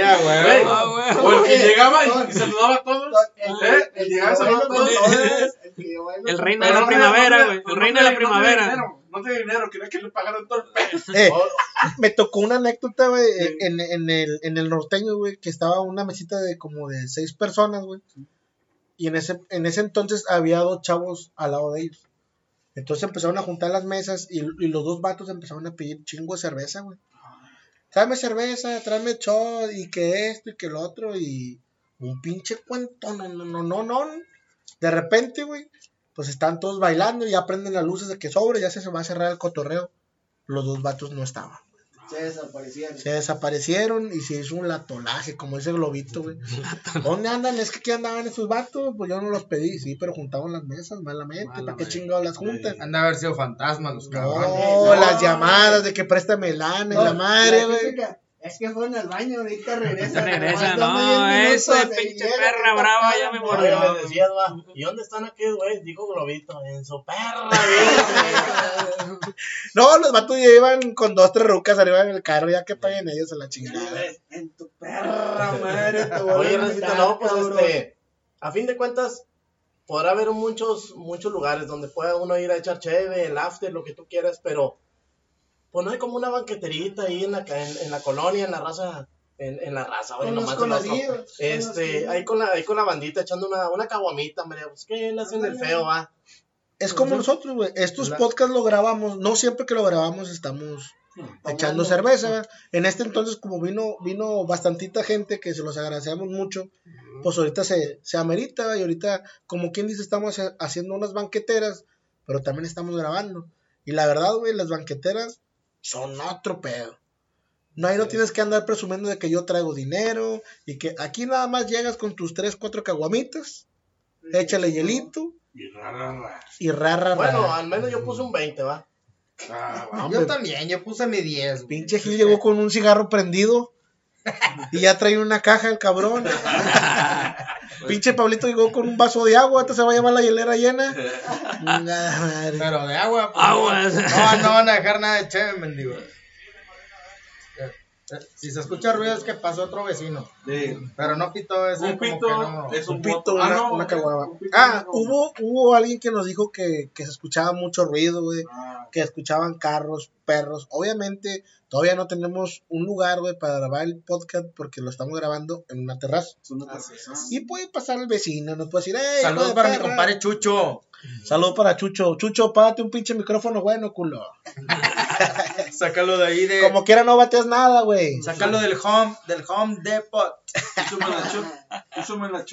a Güey. Ah. O el que llegaba y, y saludaba a todos. El, ¿Eh? el, El a que yo saludar a bailo todos. el El reino de la primavera, güey. El reino de la primavera. No te dinero, quería que le pagaran todo el peso. Eh, Oh, me tocó una anécdota, güey, en, en, el, en el norteño, güey, que estaba una mesita de como de seis personas, güey. Y en ese, en ese entonces había dos chavos al lado de ellos. Entonces empezaron a juntar las mesas y, y los dos vatos empezaron a pedir chingo de cerveza, güey. Tráeme cerveza, tráeme shot y que esto y que lo otro y un pinche cuento, no, no, no, no, no. De repente, güey, pues están todos bailando y ya prenden las luces de que sobre, ya se va a cerrar el cotorreo. Los dos vatos no estaban. Se desaparecieron. Se desaparecieron y se hizo un latolaje, como ese globito, güey. ¿Dónde andan? Es que aquí andaban esos vatos, pues yo no los pedí, sí, pero juntaban las mesas malamente, ¿para qué chingados las juntas? Han de haber sido fantasmas los cabrones. No, No. las llamadas de que préstame lana y la madre, la güey. típica, Es que fueron al baño, ahorita regresa. Regresa, no, ese pinche perra brava ya me mordió. Decías, va, ¿y dónde están aquellos güeyes? Dijo Globito, en su perra. No, los vatos ya iban con dos, tres rucas arriba en el carro, ya que paguen ellos a la chingada. En tu perra madre, Oye, Recito, no, pues cabrón. este, a fin de cuentas, podrá haber muchos, muchos lugares donde pueda uno ir a echar cheve, el after, lo que tú quieras, pero pues no hay como una banqueterita ahí en la, en, en la colonia, en la raza, en, en la raza, oye, Con los nomás en la- conocidos. Este, ahí con la, ahí con la bandita echando una, una caguamita, hombre, pues que le hacen el feo, va. Es como nosotros, güey. Estos podcasts lo grabamos, no siempre que lo grabamos estamos echando cerveza. ¿verdad? En este entonces, como vino, vino bastantita gente que se los agradecemos mucho, pues ahorita se, se amerita, ¿verdad? y ahorita, como quien dice, estamos ha- haciendo unas banqueteras, pero también estamos grabando. Y la verdad, güey, las banqueteras son otro pedo. No, ahí no tienes que andar presumiendo de que yo traigo dinero y que aquí nada más llegas con tus tres, cuatro caguamitas, échale hielito Y rara, rara. y rara, Bueno, al menos yo puse un 20, va. Ah, Yo también, yo puse mi 10. güey. Pinche Gil llegó con un cigarro prendido y ya trae una caja el cabrón. Pinche Pablito llegó con un vaso de agua, ahorita se va a llevar la hielera llena. Pero de agua, pues, Aguas. No, no, van a dejar nada de chévere, mendigo. Si se escucha ruido es que pasó otro vecino. Sí. Pero no pitó ese Un pito no. es un, Un pito, una, Ah, no, una pito, Ah, no. hubo, hubo alguien que nos dijo que, que se escuchaba mucho ruido, güey. Ah, Que escuchaban carros, perros. Obviamente, todavía no tenemos un lugar, güey, para grabar el podcast porque lo estamos grabando en una terraza. Y puede pasar el vecino, nos puede decir, ¡Ey, Saludos para mi compadre Chucho. Saludos para Chucho. Chucho, págate un pinche micrófono bueno, culo. Sácalo de ahí de. Como quiera no bateas nada, güey. Sácalo del home, del home depot. Me la.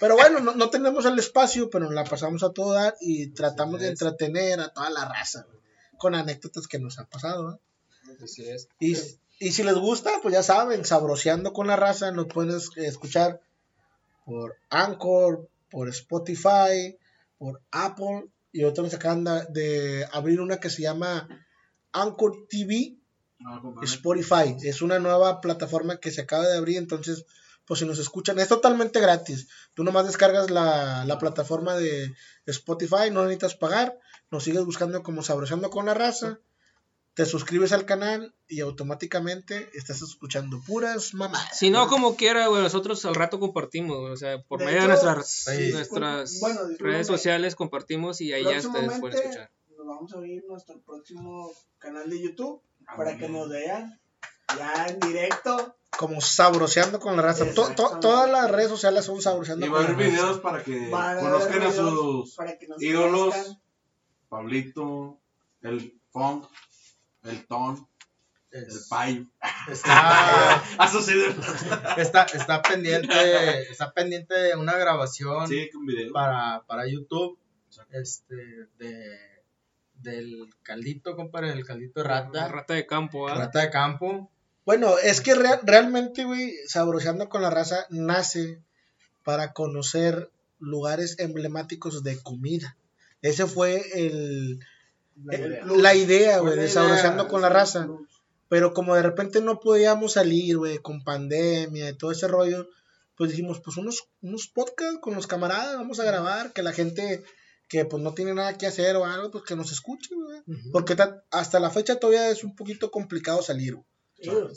Pero bueno, no, no tenemos el espacio, pero la pasamos a todo dar y tratamos de entretener a toda la raza, güey, con anécdotas que nos han pasado, ¿eh? Así es. Y, y si les gusta, pues ya saben, sabroseando con la raza, nos pueden es- escuchar por Anchor, por Spotify, por Apple, y otros nos acaban de- abrir una que se llama Anchor TV, Ah. Spotify. Es una nueva plataforma que se acaba de abrir, entonces, pues si nos escuchan, es totalmente gratis. Tú nomás descargas la, la plataforma de Spotify, no necesitas pagar, nos sigues buscando como Sabroseando con la Raza, te suscribes al canal y automáticamente estás escuchando puras mamás. Si no, como quiera, güey, nosotros al rato compartimos, güey, o sea, por De medio de nuestras, sí. nuestras Bueno, redes sociales compartimos y ahí ya ustedes pueden escuchar. Nos vamos a abrir nuestro próximo canal de YouTube Ah, para que nos vean ya en directo. Como Sabroseando con la Raza. To- to- Exactamente. todas las redes sociales son Sabroseando Y va a con la haber Raza. videos para que a conozcan haber a videos sus para que nos ídolos. Pablito, el Funk, el Ton, el Payo. Está, A sus ídolos. está, está pendiente, está pendiente de una grabación Sí, con video. para, para YouTube, este, de, del caldito, compadre, del caldito de rata, rata de campo, ¿ah? rata de campo. Bueno, es que rea- realmente, güey, Sabroseando con la Raza nace para conocer lugares emblemáticos de comida. Ese fue el, la idea, güey, la idea, con la Raza. Pero como de repente no podíamos salir, güey, con pandemia y todo ese rollo, pues dijimos, pues unos, unos podcasts con los camaradas, vamos a grabar, que la gente que pues no tiene nada que hacer o algo, pues que nos escuche, güey. Porque ta- hasta la fecha todavía es un poquito complicado salir, güey.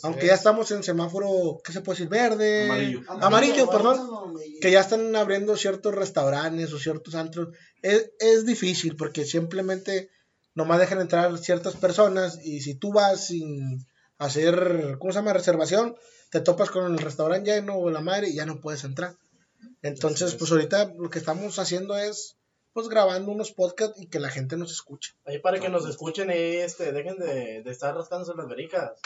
Aunque ya estamos en semáforo, ¿qué se puede decir? Verde. Amarillo. Amarillo, perdón. amarillo. Que ya están abriendo ciertos restaurantes o ciertos antros. Es, es difícil porque simplemente nomás dejan entrar ciertas personas y si tú vas sin hacer, ¿cómo se llama? Reservación, te topas con el restaurante lleno o la madre y ya no puedes entrar. Entonces, pues ahorita lo que estamos haciendo es, pues grabando unos podcasts y que la gente nos escuche. Ahí para que nos escuchen y este, dejen de, de estar rascándose las vericas.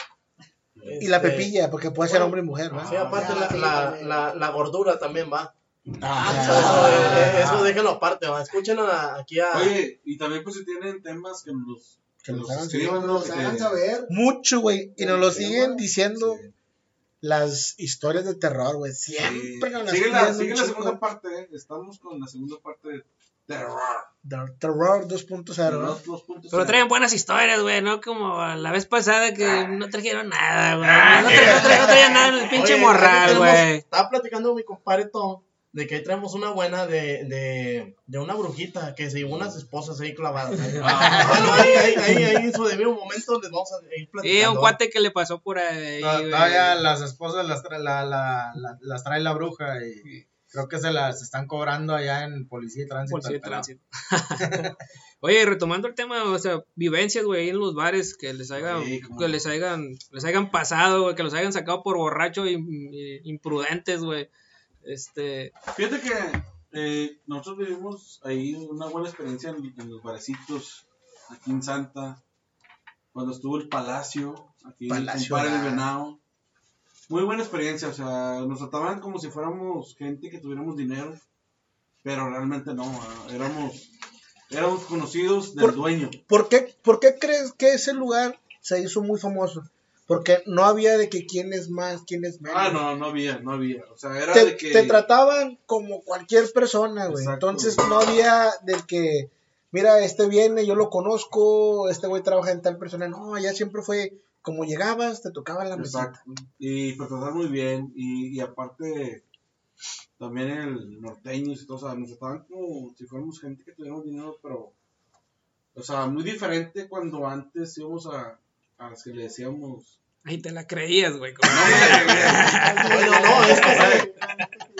Y la Este, pepilla, porque puede ser bueno, hombre y mujer, ¿no? Sí, aparte Ah, la, sí, la, la, la gordura también va. Ah, Eso, eso, eh, eso déjenlo aparte, va. Escuchen a- aquí a... Oye, y también pues si tienen temas que nos, Que nos hagan saber. Mucho, güey. Y nos lo siguen diciendo Sí. las historias de terror, güey. Siempre nos las Sigue la, piden sigue la segunda parte, ¿eh? estamos con la segunda parte de Terror. Ter- Terror 2.0. ¿no? Los dos puntos Pero traen buenas historias, güey, ¿no? Como la vez pasada que no trajeron nada, güey. Ah, No, tra- no tra- no traían nada en el pinche Oye, morral, güey. Estaba platicando mi compadre Tom de que ahí traemos una buena de, de, de una brujita que se llevó unas esposas ahí clavadas. Ah. bueno, ahí, ahí, ahí, ahí en su debido momento les vamos a ir Y platicando. un cuate que le pasó por ahí. Todavía las esposas las la, la, la- las trae la bruja y creo que se las están cobrando allá en policía y tránsito. Policía pelado. tránsito. Oye, retomando el tema, o sea, vivencias, güey, ahí en los bares que les hayan, Sí, cómo que les hayan, les hayan pasado, güey, que los hayan sacado por borracho y, y- imprudentes, güey. Este, Fíjate que eh, nosotros vivimos ahí una buena experiencia en, en los barecitos aquí en Santa. Cuando estuvo el Palacio, aquí Palacio, en ah. Venado. Muy buena experiencia, o sea, nos trataban como si fuéramos gente que tuviéramos dinero, pero realmente no, ah, éramos, éramos conocidos del Por- dueño. ¿Por qué, ¿Por qué crees que ese lugar se hizo muy famoso? Porque no había de que quién es más, quién es menos. Ah, no, no había, no había, o sea, era te, de que... te trataban como cualquier persona, güey. Entonces no había del que, mira, este viene, yo lo conozco, este güey trabaja en tal persona. No, allá siempre fue como llegabas, te tocaba la mesita. Exacto. Y pues tratar muy bien. Y, y aparte, también el norteño y todo, o sea, nos trataban como si fuéramos gente que tuviéramos dinero, pero, o sea, muy diferente cuando antes íbamos a, a las que le decíamos. ahí te la creías, güey. No me. Bueno, no, es que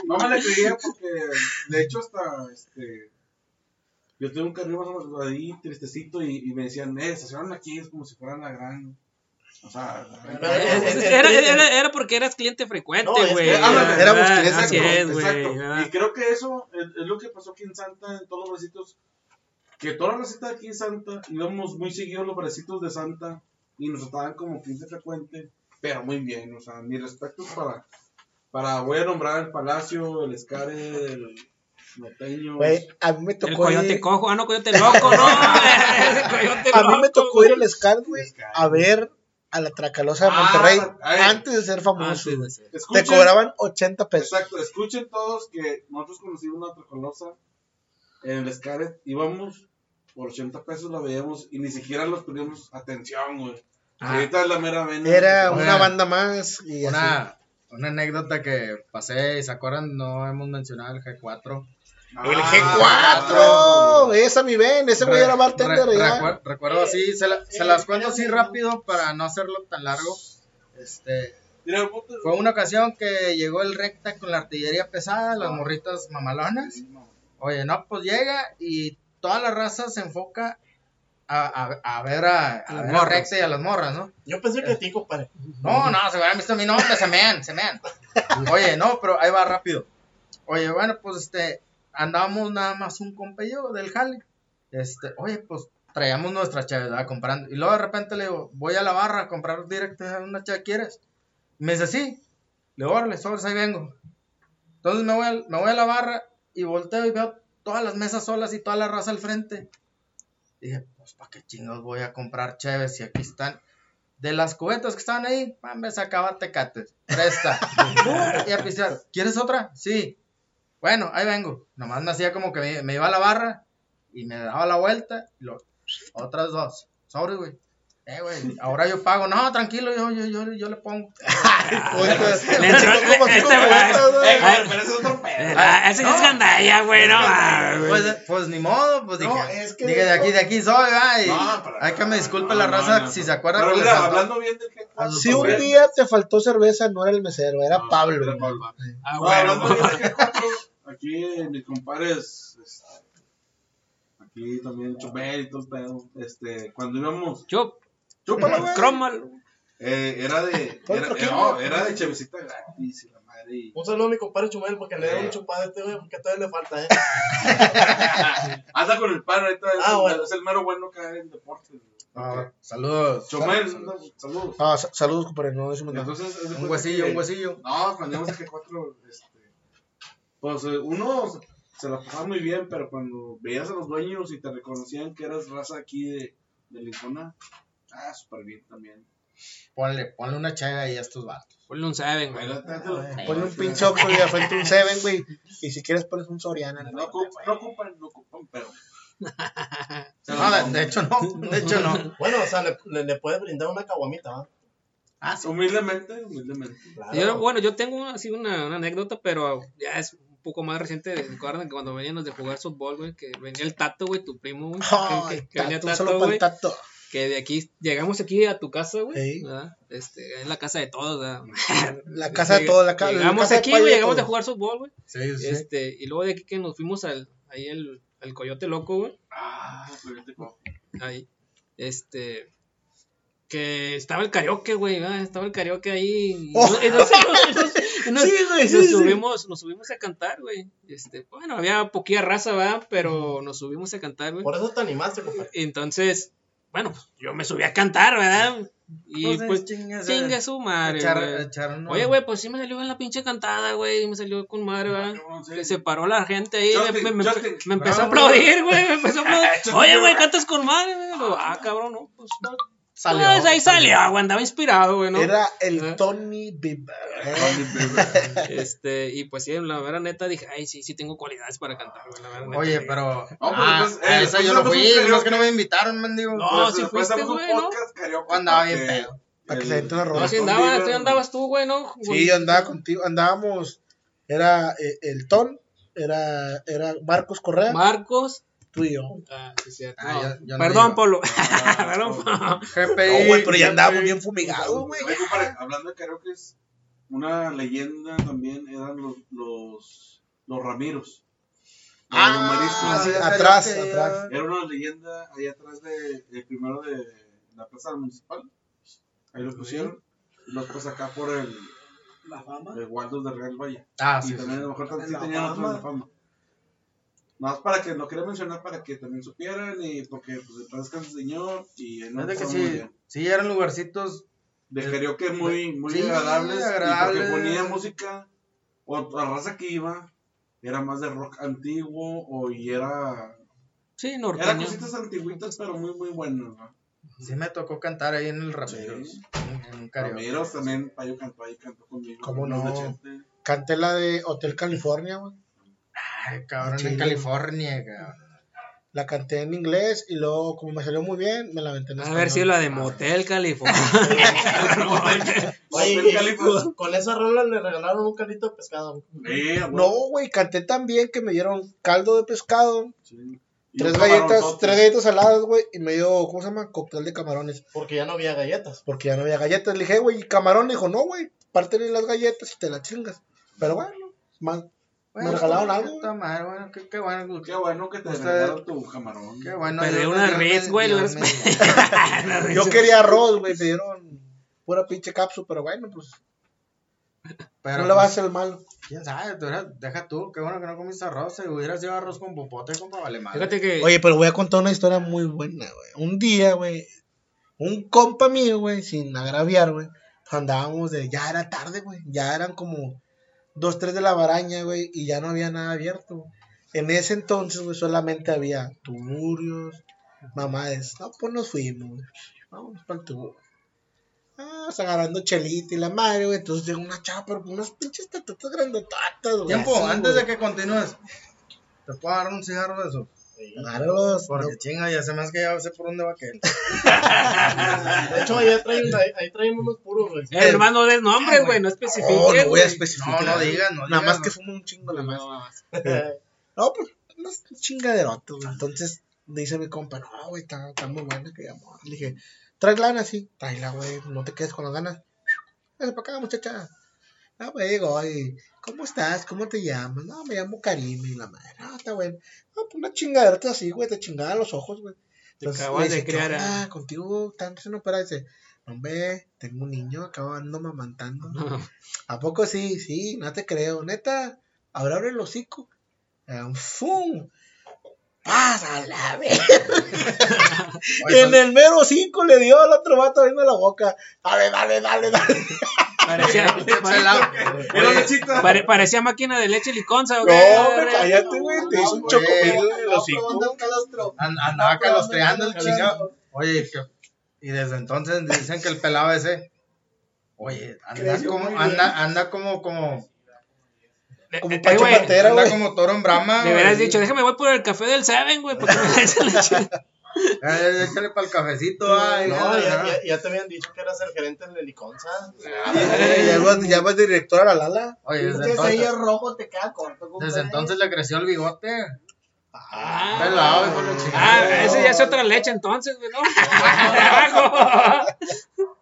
No me la creía porque, de hecho, hasta este. Yo tengo un carril más o menos ahí tristecito y, y me decían, eh, estacionan aquí, es como si fueran la gran. O sea, Era, era, era porque eras cliente frecuente, No, güey. ah, Ah, éramos clientes Así Exacto, es, güey. exacto. Y creo que eso es, es lo que pasó aquí en Santa, en todos los barecitos. Que toda la receta aquí en Santa, íbamos muy seguidos los barecitos de Santa y nos trataban como cliente frecuente, pero muy bien. O sea, mi respeto para, para voy a nombrar el Palacio, el Escare, el. Güey, a mí me El tocó coyote ir, cojo, ah, no, coyote loco, no. Coyote a mí me tocó ir al Scar, güey, a ver a la Tracalosa de Ah, Monterrey antes de ser famoso. De. Te cobraban 80 pesos. Exacto, escuchen todos que nosotros conocimos una tracalosa en el Escaret, íbamos por 80 pesos, la veíamos y ni siquiera los poníamos atención, güey. Ah. Ahorita es la mera vena. Era una banda más y así. Una, una anécdota que pasé, ¿se acuerdan? No hemos mencionado el G4. El Ah, G4, esa mi ven, ese güey era bartender Re- ya. recuer- recuerdo así, se, la- se las cuento así rápido para no hacerlo tan largo. Este, fue una ocasión que llegó el recta con la artillería pesada, las morritas mamalonas. Oye, no, pues llega y toda la raza se enfoca a, a- a ver a, a, ver a recta y a las morras, ¿no? yo pensé que a ti, compadre. No, no, se hubieran visto a mí, no, hombre, se mean, se mean. Oye, no, pero ahí va rápido. Oye, bueno, pues este, andábamos nada más un compello del jale. Este, oye, pues traíamos nuestra chave. Comprando. Y luego de repente le digo, voy a la barra a comprar directo una chave, ¿quieres? Me dice, sí. Le digo, órale, sobres, ahí vengo. Entonces me voy, a, me voy a la barra y volteo y veo todas las mesas solas y toda la raza al frente. Dije, pues, ¿para qué chingados voy a comprar chaves si aquí están? De las cubetas que estaban ahí, ah, me sacaba tecates. Presta. y a. ¿Quieres otra? Sí. Bueno, ahí vengo. Nomás me hacía como que me, me iba a la barra y me daba la vuelta. Y lo, otras dos. Sobre, güey. Eh, güey, ahora yo pago. No, tranquilo, yo, yo, yo, yo le pongo. Le entró- Como este güey- güey. Eh, güey, pero ese es otro pedo. Ah, ese sí es gandalla, güey, no güey. Pues, pues ni modo, pues No, dije, es que- dije, de aquí, de aquí soy, va, y No, pero- hay que me disculpe no, la no, raza no, si no. se acuerda Pero mira, hablando bien del G4. Si un güey. día te faltó cerveza, no era el mesero, era No, Pablo. güey. Ah, No, bueno, hablando bien del G4, aquí mis compadres, este, aquí también Chumel y todo el pedo, este, cuando íbamos, Chup, chúpalo, güey. crómalo. Eh, era de, era, eh, no, era de chevecita gratis y la madre. Y... Un saludo a mi compadre Chumel porque le dé un chupado a este güey porque todavía le falta, eh. Anda con el pan, ahorita es, Ah, el, bueno. es el mero bueno que hay en deportes. güey. Ah, saludos. Chumel, anda, saludos. Ah, sa- saludos, compadre, no decimos nada. Entonces, Un huesillo, que- un huesillo. No, cuando íbamos a G4, este, pues eh, uno se- la pasaba muy bien, pero cuando veías a los dueños y te reconocían que eras raza aquí de, de Lincoln, ah, súper bien también. Ponle, ponle una chaga ahí a estos vatos. Ponle un seven, güey. Ponle un pinche Oxxo y de frente un Seven, güey. Y si quieres pones un Soriana. No ocupan, no ocupan, no ocupan, pero. No, de, de hecho no, de hecho no. Bueno, o sea, le, le, le puede brindar una caguamita, ¿va? Ah, sí. Humildemente, humildemente. Claro. Yo, bueno, yo tengo así una, una anécdota, pero ya es poco más reciente. Recuerdan que cuando veníamos de jugar softball, güey, que venía el Tato, güey, tu primo, güey. que, que- que venía Tato, solo para güey. el tato. Que de aquí, llegamos aquí a tu casa, güey. Este, es la casa de todos, ¿verdad? La casa de todos, la ca- la Llegamos casa de aquí, güey, de llegamos de jugar softball, güey. Sí, sí. Este, y luego de aquí que nos fuimos al, ahí el, al Coyote Loco, güey. Ah, pero yo te cojo. Ahí. Este. Que estaba el karaoke, güey. ¿verdad? Estaba el karaoke ahí. y Oh. nos- y nos- y nos- y nos- Sí, güey, sí, nos sí. subimos, nos subimos a cantar, güey. Este, bueno, había poquilla raza, ¿verdad? Pero nos subimos a cantar, güey. Por eso te animaste, compadre. Entonces, bueno, pues yo me subí a cantar, ¿verdad? Y Pues, pues, chingue, chingue su madre, Echar, güey. echar Oye, güey, pues sí me salió bien la pinche cantada, güey. Me salió con madre, ¿verdad? Sí. Se paró la gente ahí. me- Justin, me, me- Justin. me empezó a aplaudir, güey. Me empezó a aplaudir. Oye, güey, cantas con madre, güey. Lo, Ah, cabrón, no, pues. no. Salió. Pues ahí salió, güey. Andaba inspirado, güey, ¿no? Era Ah. el Tony Bieber. Este, y pues sí, la verdad neta dije, ay, sí, sí tengo cualidades para cantar, güey. La verdad neta. Oye, pero. pues, ah, entonces, eh, esa pues, yo no fui, no es que no me invitaron, mendigo. No, Pues, sí después fuiste, güey, ¿no? podcast Andaba bien pedo. Para que se una No, andaba, Bieber- tú andabas tú, güey, ¿no? Sí, yo andaba contigo, andábamos, era eh, el Ton, era, era Marcos Correa, Marcos. Tú y yo. Ah, sí. Ah, No, yo- yo no Perdón. Polo. Ah, Perdón. GPI. No, güey, pero ya andábamos bien fumigados, güey. Hablando de karaoke, una leyenda también eran los, los, los Ramiros. Los Ah, sí, atrás, que- atrás. Era una leyenda ahí atrás de, de primero de la plaza municipal. Ahí lo pusieron. Y luego pues acá por el, La fama. el Waldos de Real Valle. Ah, y sí. también a lo mejor también tenían otro de fama. Más para que, lo quería mencionar para que también supieran y porque pues el paz descanse, señor y en Fíjate que sí, sí eran lugarcitos. de karaoke muy, muy Sí, agradables, agradables. y porque ponía música o la raza que iba era más de rock antiguo o y era Sí, eran norteño. cositas antiguitas pero muy muy buenas ¿no? Sí me tocó cantar ahí en el Ramiro. Sí. En, en un karaoke. También Payo cantó ahí cantó conmigo ¿Cómo no? Canté la de Hotel California, güey. Ay, cabrón, Chile. en California, cabrón. La canté en inglés y luego, como me salió muy bien, me la aventé en A ver si español. la de Motel California. Oye, con, esa rola le regalaron un calito de pescado. No, güey, canté tan bien que me dieron caldo de pescado, Sí. Tres galletas, tres galletas saladas, güey, y me dio, ¿cómo se llama? Cóctel de camarones, Porque ya no había galletas. porque ya no había galletas. Le dije, güey, ¿y camarón? Dijo, no, güey, pártele las galletas y te las chingas. Pero bueno, man, Me regalaron algo, puta madre, bueno, qué, qué bueno. Qué bueno que te Usted- regalaron tu camarón. Qué bueno. Pedí Dios una Dios güey, me- yo quería arroz, güey, me dieron pura pinche cápsula, pero bueno, pues Pero, no le va a pues, hacer el mal. quién sabe, tú eras- deja tú, qué bueno que no comiste arroz, si hubieras llevado arroz con popote, compa, vale madre. Fíjate que. Oye, pero voy a contar una historia muy buena, güey. Un día, güey, un compa mío, güey, sin agraviar, güey, andábamos de, ya era tarde, güey, ya eran como dos, tres de la baraña, güey, y ya no había nada abierto. En ese entonces, güey, solamente había tuburios, mamades. No, pues nos fuimos, güey. Vamos para el tubo. Ah, se agarrando chelita y la madre, güey. Entonces llegó una chava, pero con unas pinches tatotas grandotatas, güey. Tiempo, así, antes de que continúes, ¿te puedo dar un cigarro de eso? Sí. Agárralos. Porque chinga, ya se me hace que ya sé por dónde va aquel. De hecho, ahí traen, ahí, ahí traen unos puros, güey. Eh, hermano, no des nombres, güey, no especifique. No, no voy a güey. especificar. No, no digas, no Nada más no. que fumo un chingo nada más. No, más. No, pues, unos chingaderotos, güey. Entonces, dice mi compa, no, güey, está, está muy buena que amor. Le dije, trae lana, sí. Tráela, güey, no te quedes con las ganas. Ven para acá, muchacha. No, pues llegó y, ¿cómo estás? ¿Cómo te llamas? No, me llamo Karim y la madre. No, está bueno. No, pues una chingaderota así, güey, te chingaba los ojos, güey. Te acabas de dice, ¿qué criar onda? a- Contigo tanto se no para. Dice, hombre, tengo un niño, acabo ando mamantando. ¿A poco sí? Sí, no te creo. Neta, ahora abre el hocico. ¡Fum! ¡Pasa la vez! En el mero hocico le dio al otro vato abriendo la boca. Dale, dale, dale, dale. Parecía, pelado. Era lechita. pare- parecía máquina de leche liconza, No, güey. hombre, cállate, güey. Te hizo un chocomil en el ¿Dónde hocico. el calostro? And- andaba calostreando el Calostro. chingado. Oye, que- y desde entonces dicen que el pelado ese, oye, anda como, anda, anda como, como, Como Eh, güey, Pantera, anda güey. como toro en brama. Me hubieras dicho, déjame voy por el café del Seven, güey, porque me la chingada. Eh, échale para el cafecito, ay, No, ya, ya, ya. ya, ya te habían dicho que eras el gerente del Heliconza. Ya vas, ya vas director a la Lala. Oye, Es desde que ese ahí entonces, es rojo, te queda corto, desde entonces le creció el bigote. Ah, Pelado, hijo de la ah, ese ya es otra leche entonces, güey, ¿no?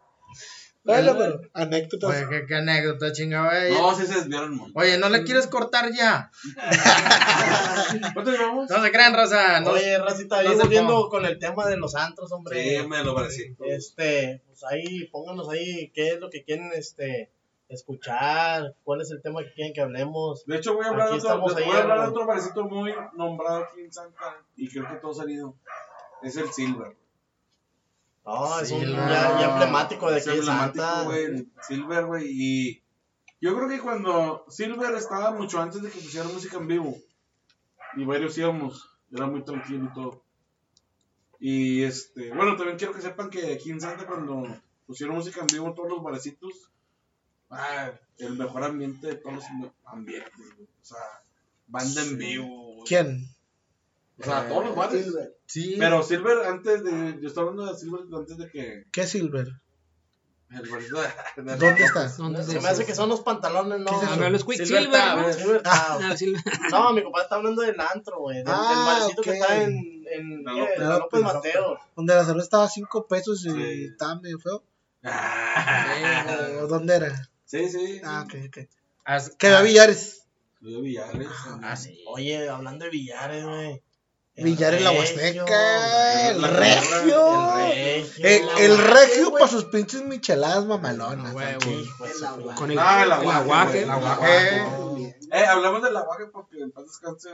Bueno, pero anécdotas. Oye, qué, qué anécdota, chingada, güey. No, sí se desviaron, mon. Oye, ¿no le quieres cortar ya? ¿Cuánto llevamos? No se crean, raza. No, Oye, Racita, ahí no volviendo con el tema de los antros, hombre. Sí, me lo parecí. Este, pues ahí, pónganos ahí qué es lo que quieren, este, escuchar, cuál es el tema que quieren que hablemos. De hecho, voy a hablar, de Aquí otro, voy a hablar de otro barecito muy nombrado aquí en Santa. Y creo que todos han ido. Es el Silver. No, es un ya, emblemático de Es aquí de emblemático, Santa. güey. Silver, güey. Y yo creo que cuando Silver estaba mucho antes de que pusieran música en vivo. Y varios íbamos. Era muy tranquilo y todo. Y este, bueno, también quiero que sepan que aquí en Santa cuando pusieron música en vivo todos los barecitos, ah, el mejor ambiente de todos los ambientes, güey. O sea, banda en vivo, güey. ¿Quién? O sea, todos los. Silver. Sí. Pero Silver antes de, yo estaba hablando de Silver antes de que ¿Qué Silver? el barcito de- ¿Dónde está? ¿Dónde Se me hace que son los pantalones, ¿no? ¿Qué es eso? A ver, los Silver ¿no? eh. Silver Ah. No, mi compadre está hablando del antro, güey. Del, del Ah, barecito que está en, en. López. Mateo. Donde la cerveza estaba a 5 pesos y Sí. estaba medio feo. Ah, ¿O dónde era? Sí, sí. Ah, ok, ok. As- Que había Villares. Luis Villares. Ah, sí. Oye, hablando de billares, güey. El Villares la Huasteca. El regio. El regio. Güey. para sus pinches micheladas mamalonas. De. Con el, aguaje. Eh, hablamos del aguaje porque en paz descanse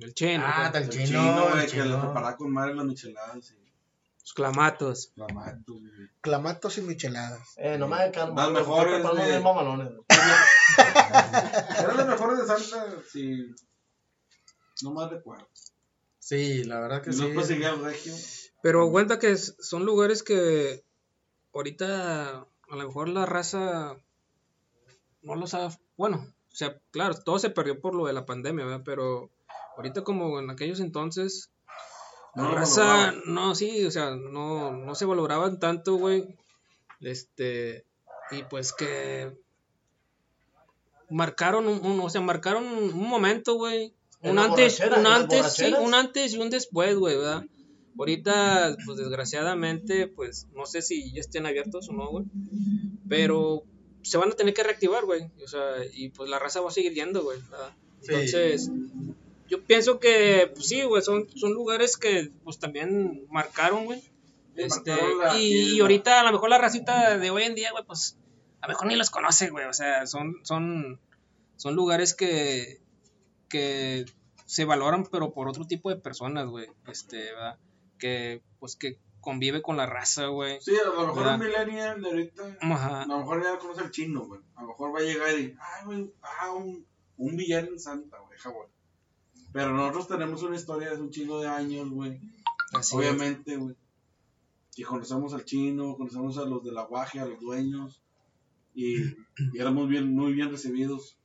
El chino. Ah, güey. del el chino, el que chino. preparaba con madre las micheladas y Los clamatos. la mato, güey. Clamatos y micheladas. Eh, no me hagan calma. Las mejores, bien mamalones. Eran las mejores de Santa, sí. No más recuerdo. Sí, la verdad que Y sí. regio. Pero cuenta que son lugares que ahorita a lo mejor la raza no los ha... Bueno, o sea, claro, todo se perdió por lo de la pandemia, ¿verdad? Pero ahorita como en aquellos entonces, la No lo raza, no, sí, o sea, no, no se valoraban tanto, güey. Este, y pues que marcaron un, un- o sea, marcaron un, un momento, güey. Un antes, un antes, sí, un antes y un después, güey, ¿verdad? Ahorita, pues desgraciadamente, pues no sé si ya estén abiertos o no, güey. Pero se van a tener que reactivar, güey. O sea, y pues la raza va a seguir yendo, güey. Entonces, yo pienso que, pues sí, güey, son, son lugares que pues también marcaron, güey. Este, la y, y ahorita a lo mejor la racita de hoy en día, güey, pues a lo mejor ni los conoce, güey. O sea, son, son, son lugares que, que se valoran, pero por otro tipo de personas, güey. Este, ¿verdad? Que, pues, que convive con la raza, güey. Sí, a lo mejor ¿Verdad? un millennial de ahorita, Ajá. a lo mejor ya conoce al chino, güey. A lo mejor va a llegar y, ay, güey, ah, un, un villano en Santa, güey, Hawái. Pero nosotros tenemos una historia de un chingo de años, güey. Así es. Obviamente, güey. Y conocemos al chino, conocemos a los del aguaje, a los dueños. Y, y éramos bien, muy bien recibidos.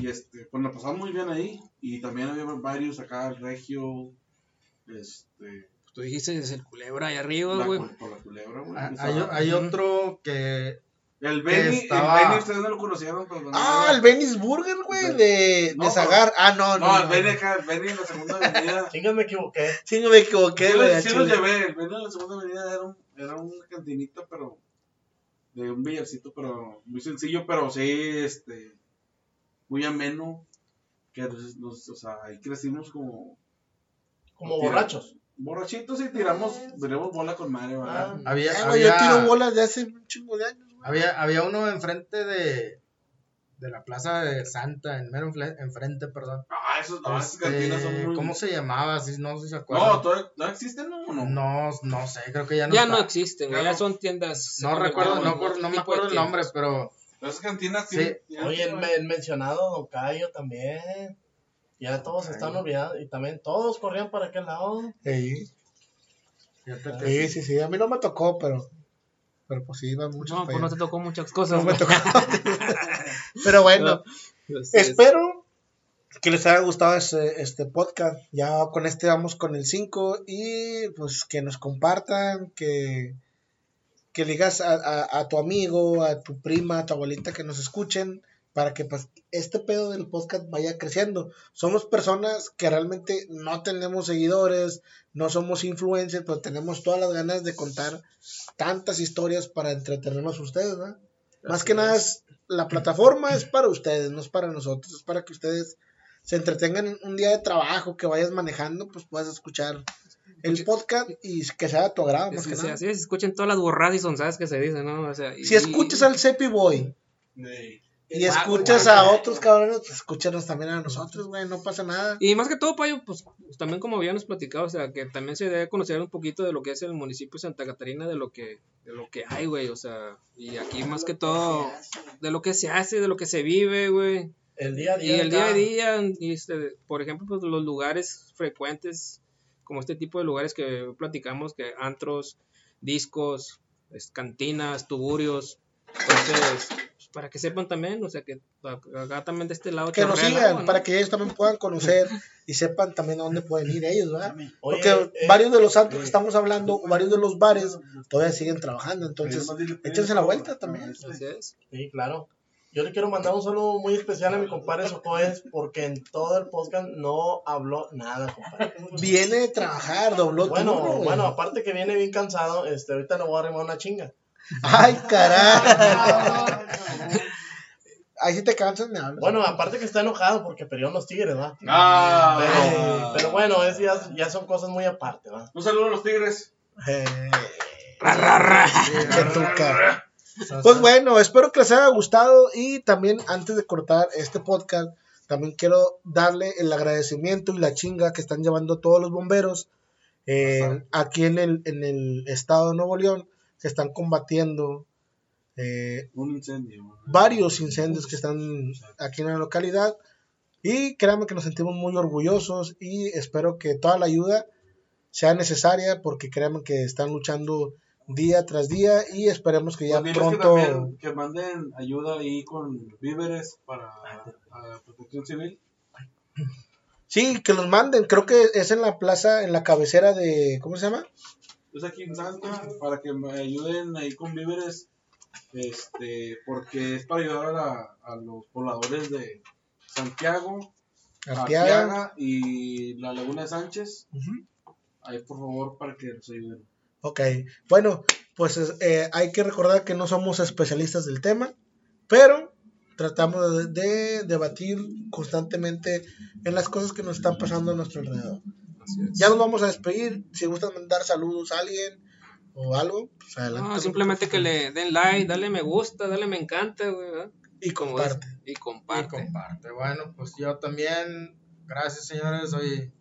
Y este, pues nos pasamos muy bien ahí. Y también había varios acá, el Regio, Este. Tú dijiste es el culebra ahí arriba, la güey. por la culebra, güey. Ah, Hay, hay otro que. El Benny, estaba- el Benny ustedes no lo conocieron, pero no- Ah, el Benny's Burger, güey, de, No, de Zagar. Ah, no, no. No, el no. Benny acá, el Benny en la segunda avenida. Chingas, me equivoqué. Sí, no me equivoqué, Sí, güey. sí lo llevé, el Benny en la segunda avenida era, un, era una cantinita, pero de un billarcito, pero muy sencillo, pero sí, este, muy ameno, que nos, nos- o sea, ahí crecimos como Como Tira- borrachos. borrachitos y tiramos, tiramos bola con madre, ¿verdad? Ah, Había, Eh, güey, yo había- tiro bolas de hace un chingo de años, güey. Había, había uno enfrente de, de la Plaza de Santa, en mero enfrente, perdón. Ah, esos, no, esas Este, cantinas son muy... ¿Cómo se llamaba? Sí, no sé si se No, acuerdan. ¿todavía, ¿todavía existen o no? No, no sé, creo que ya no Ya está. no existen. Ya Ya no. son tiendas. No recuerdo, no, no me acuerdo el nombre, Pero esas cantinas Sí. tienen- Oye, el, me- el mencionado Don Cayo también. Ya todos se están olvidando. Y también todos corrían para aquel lado. Sí, sí, sí, sí. A mí no me tocó, pero. Pero pues sí, iba mucho. No, pues no te tocó muchas cosas. No me tocó. pero bueno, Pues, sí, espero que les haya gustado este, este podcast. Ya con este vamos con el 5 y pues que nos compartan, que, que le digas a, a- a tu amigo, a tu prima, a tu abuelita que nos escuchen para que pues este pedo del podcast vaya creciendo. Somos personas que realmente no tenemos seguidores, no somos influencers, pero tenemos todas las ganas de contar tantas historias para entretenernos a ustedes, ¿no? Más que nada es, la plataforma es para ustedes, no es para nosotros, es para que ustedes se entretengan en un día de trabajo que vayas manejando, pues puedas escuchar el podcast y que sea de tu agrado, más Sí, que sí, nada. así es, escuchen todas las borradas y sonzadas que se dicen, ¿no? O sea, y- Si escuchas al Cepi Boy y escuchas a otros cabrones, pues escúchanos también a nosotros, güey, no pasa nada. Y más que todo, Payo, pues también como habíamos platicado, o sea, que también se debe conocer un poquito de lo que es el municipio de Santa Catarina, de lo que, de lo que hay, güey, o sea, y aquí más que todo, de lo que se hace, de lo que se vive, güey, El día a y día. el día a día, y este, por ejemplo, pues los lugares frecuentes, como este tipo de lugares que platicamos, que antros, discos, es- cantinas, tuburios, entonces, pues, para que sepan también, o sea, que acá también de este lado Que nos sigan, ¿no? para que ellos también puedan conocer y sepan también a dónde pueden ir ellos, ¿verdad? Oye, Porque eh, varios de los santos que estamos hablando, varios de los bares, todavía siguen trabajando, entonces échense la vuelta también. Así es. Sí, claro. Yo le quiero mandar un saludo muy especial a mi compadre Socoes porque en todo el podcast no habló nada, compadre. Viene de trabajar, dobló Bueno, turno, güey. bueno, aparte que viene bien cansado, este, ahorita le voy a arrimar una chinga. Ay, caray. Ahí si te cansas, me hablas. Bueno, aparte que está enojado porque perdió los tigres, ¿va? Ah, Pero, pero bueno, es, ya, ya son cosas muy aparte, ¿va? Un saludo a los tigres. Eh, Ra, ra, ra. Pues bueno, espero que les haya gustado y también antes de cortar este podcast, también quiero darle el agradecimiento y la chinga que están llevando todos los bomberos eh, aquí en el, en el estado de Nuevo León, que están combatiendo eh, Un incendio. varios incendios que están aquí en la localidad. Y créanme que nos sentimos muy orgullosos y espero que toda la ayuda sea necesaria porque créanme que están luchando día tras día y esperemos que ya Pues diles que pronto también que manden ayuda ahí con víveres para a protección civil. sí que los manden creo que es en la plaza en la cabecera de cómo se llama Es aquí en Santa para que me ayuden ahí con víveres. Este, porque es para ayudar a, la- a los pobladores de Santiago, Arteaga. Y la Laguna de Sánchez. Ahí por favor para que nos ayuden. Ok, bueno, pues eh, hay que recordar que no somos especialistas del tema, pero tratamos de, de debatir constantemente en las cosas que nos están pasando a nuestro alrededor. Así es. Ya nos vamos a despedir. Si gustan mandar saludos a alguien o algo, pues adelante. No, simplemente que le den like, dale me gusta, dale me encanta, güey, ¿verdad? Y comparte. Y Y comparte. comparte. Bueno, pues yo también, gracias señores, hoy,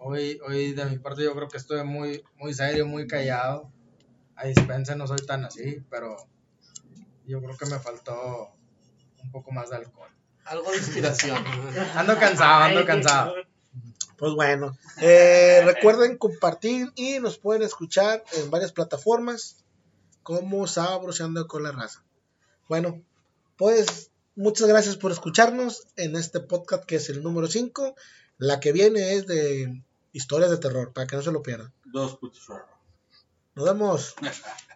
hoy, hoy de mi parte yo creo que estoy muy, muy serio, muy callado. A dispensa no soy tan así, pero yo creo que me faltó un poco más de alcohol. Algo de inspiración. Ando cansado, ando cansado. Pues bueno, eh, recuerden compartir y nos pueden escuchar en varias plataformas como Sabroseando con la Raza. Bueno, pues muchas gracias por escucharnos en este podcast que es el número 5. La que viene es de historias de terror, para que no se lo pierdan. Dos putos. Nos vemos.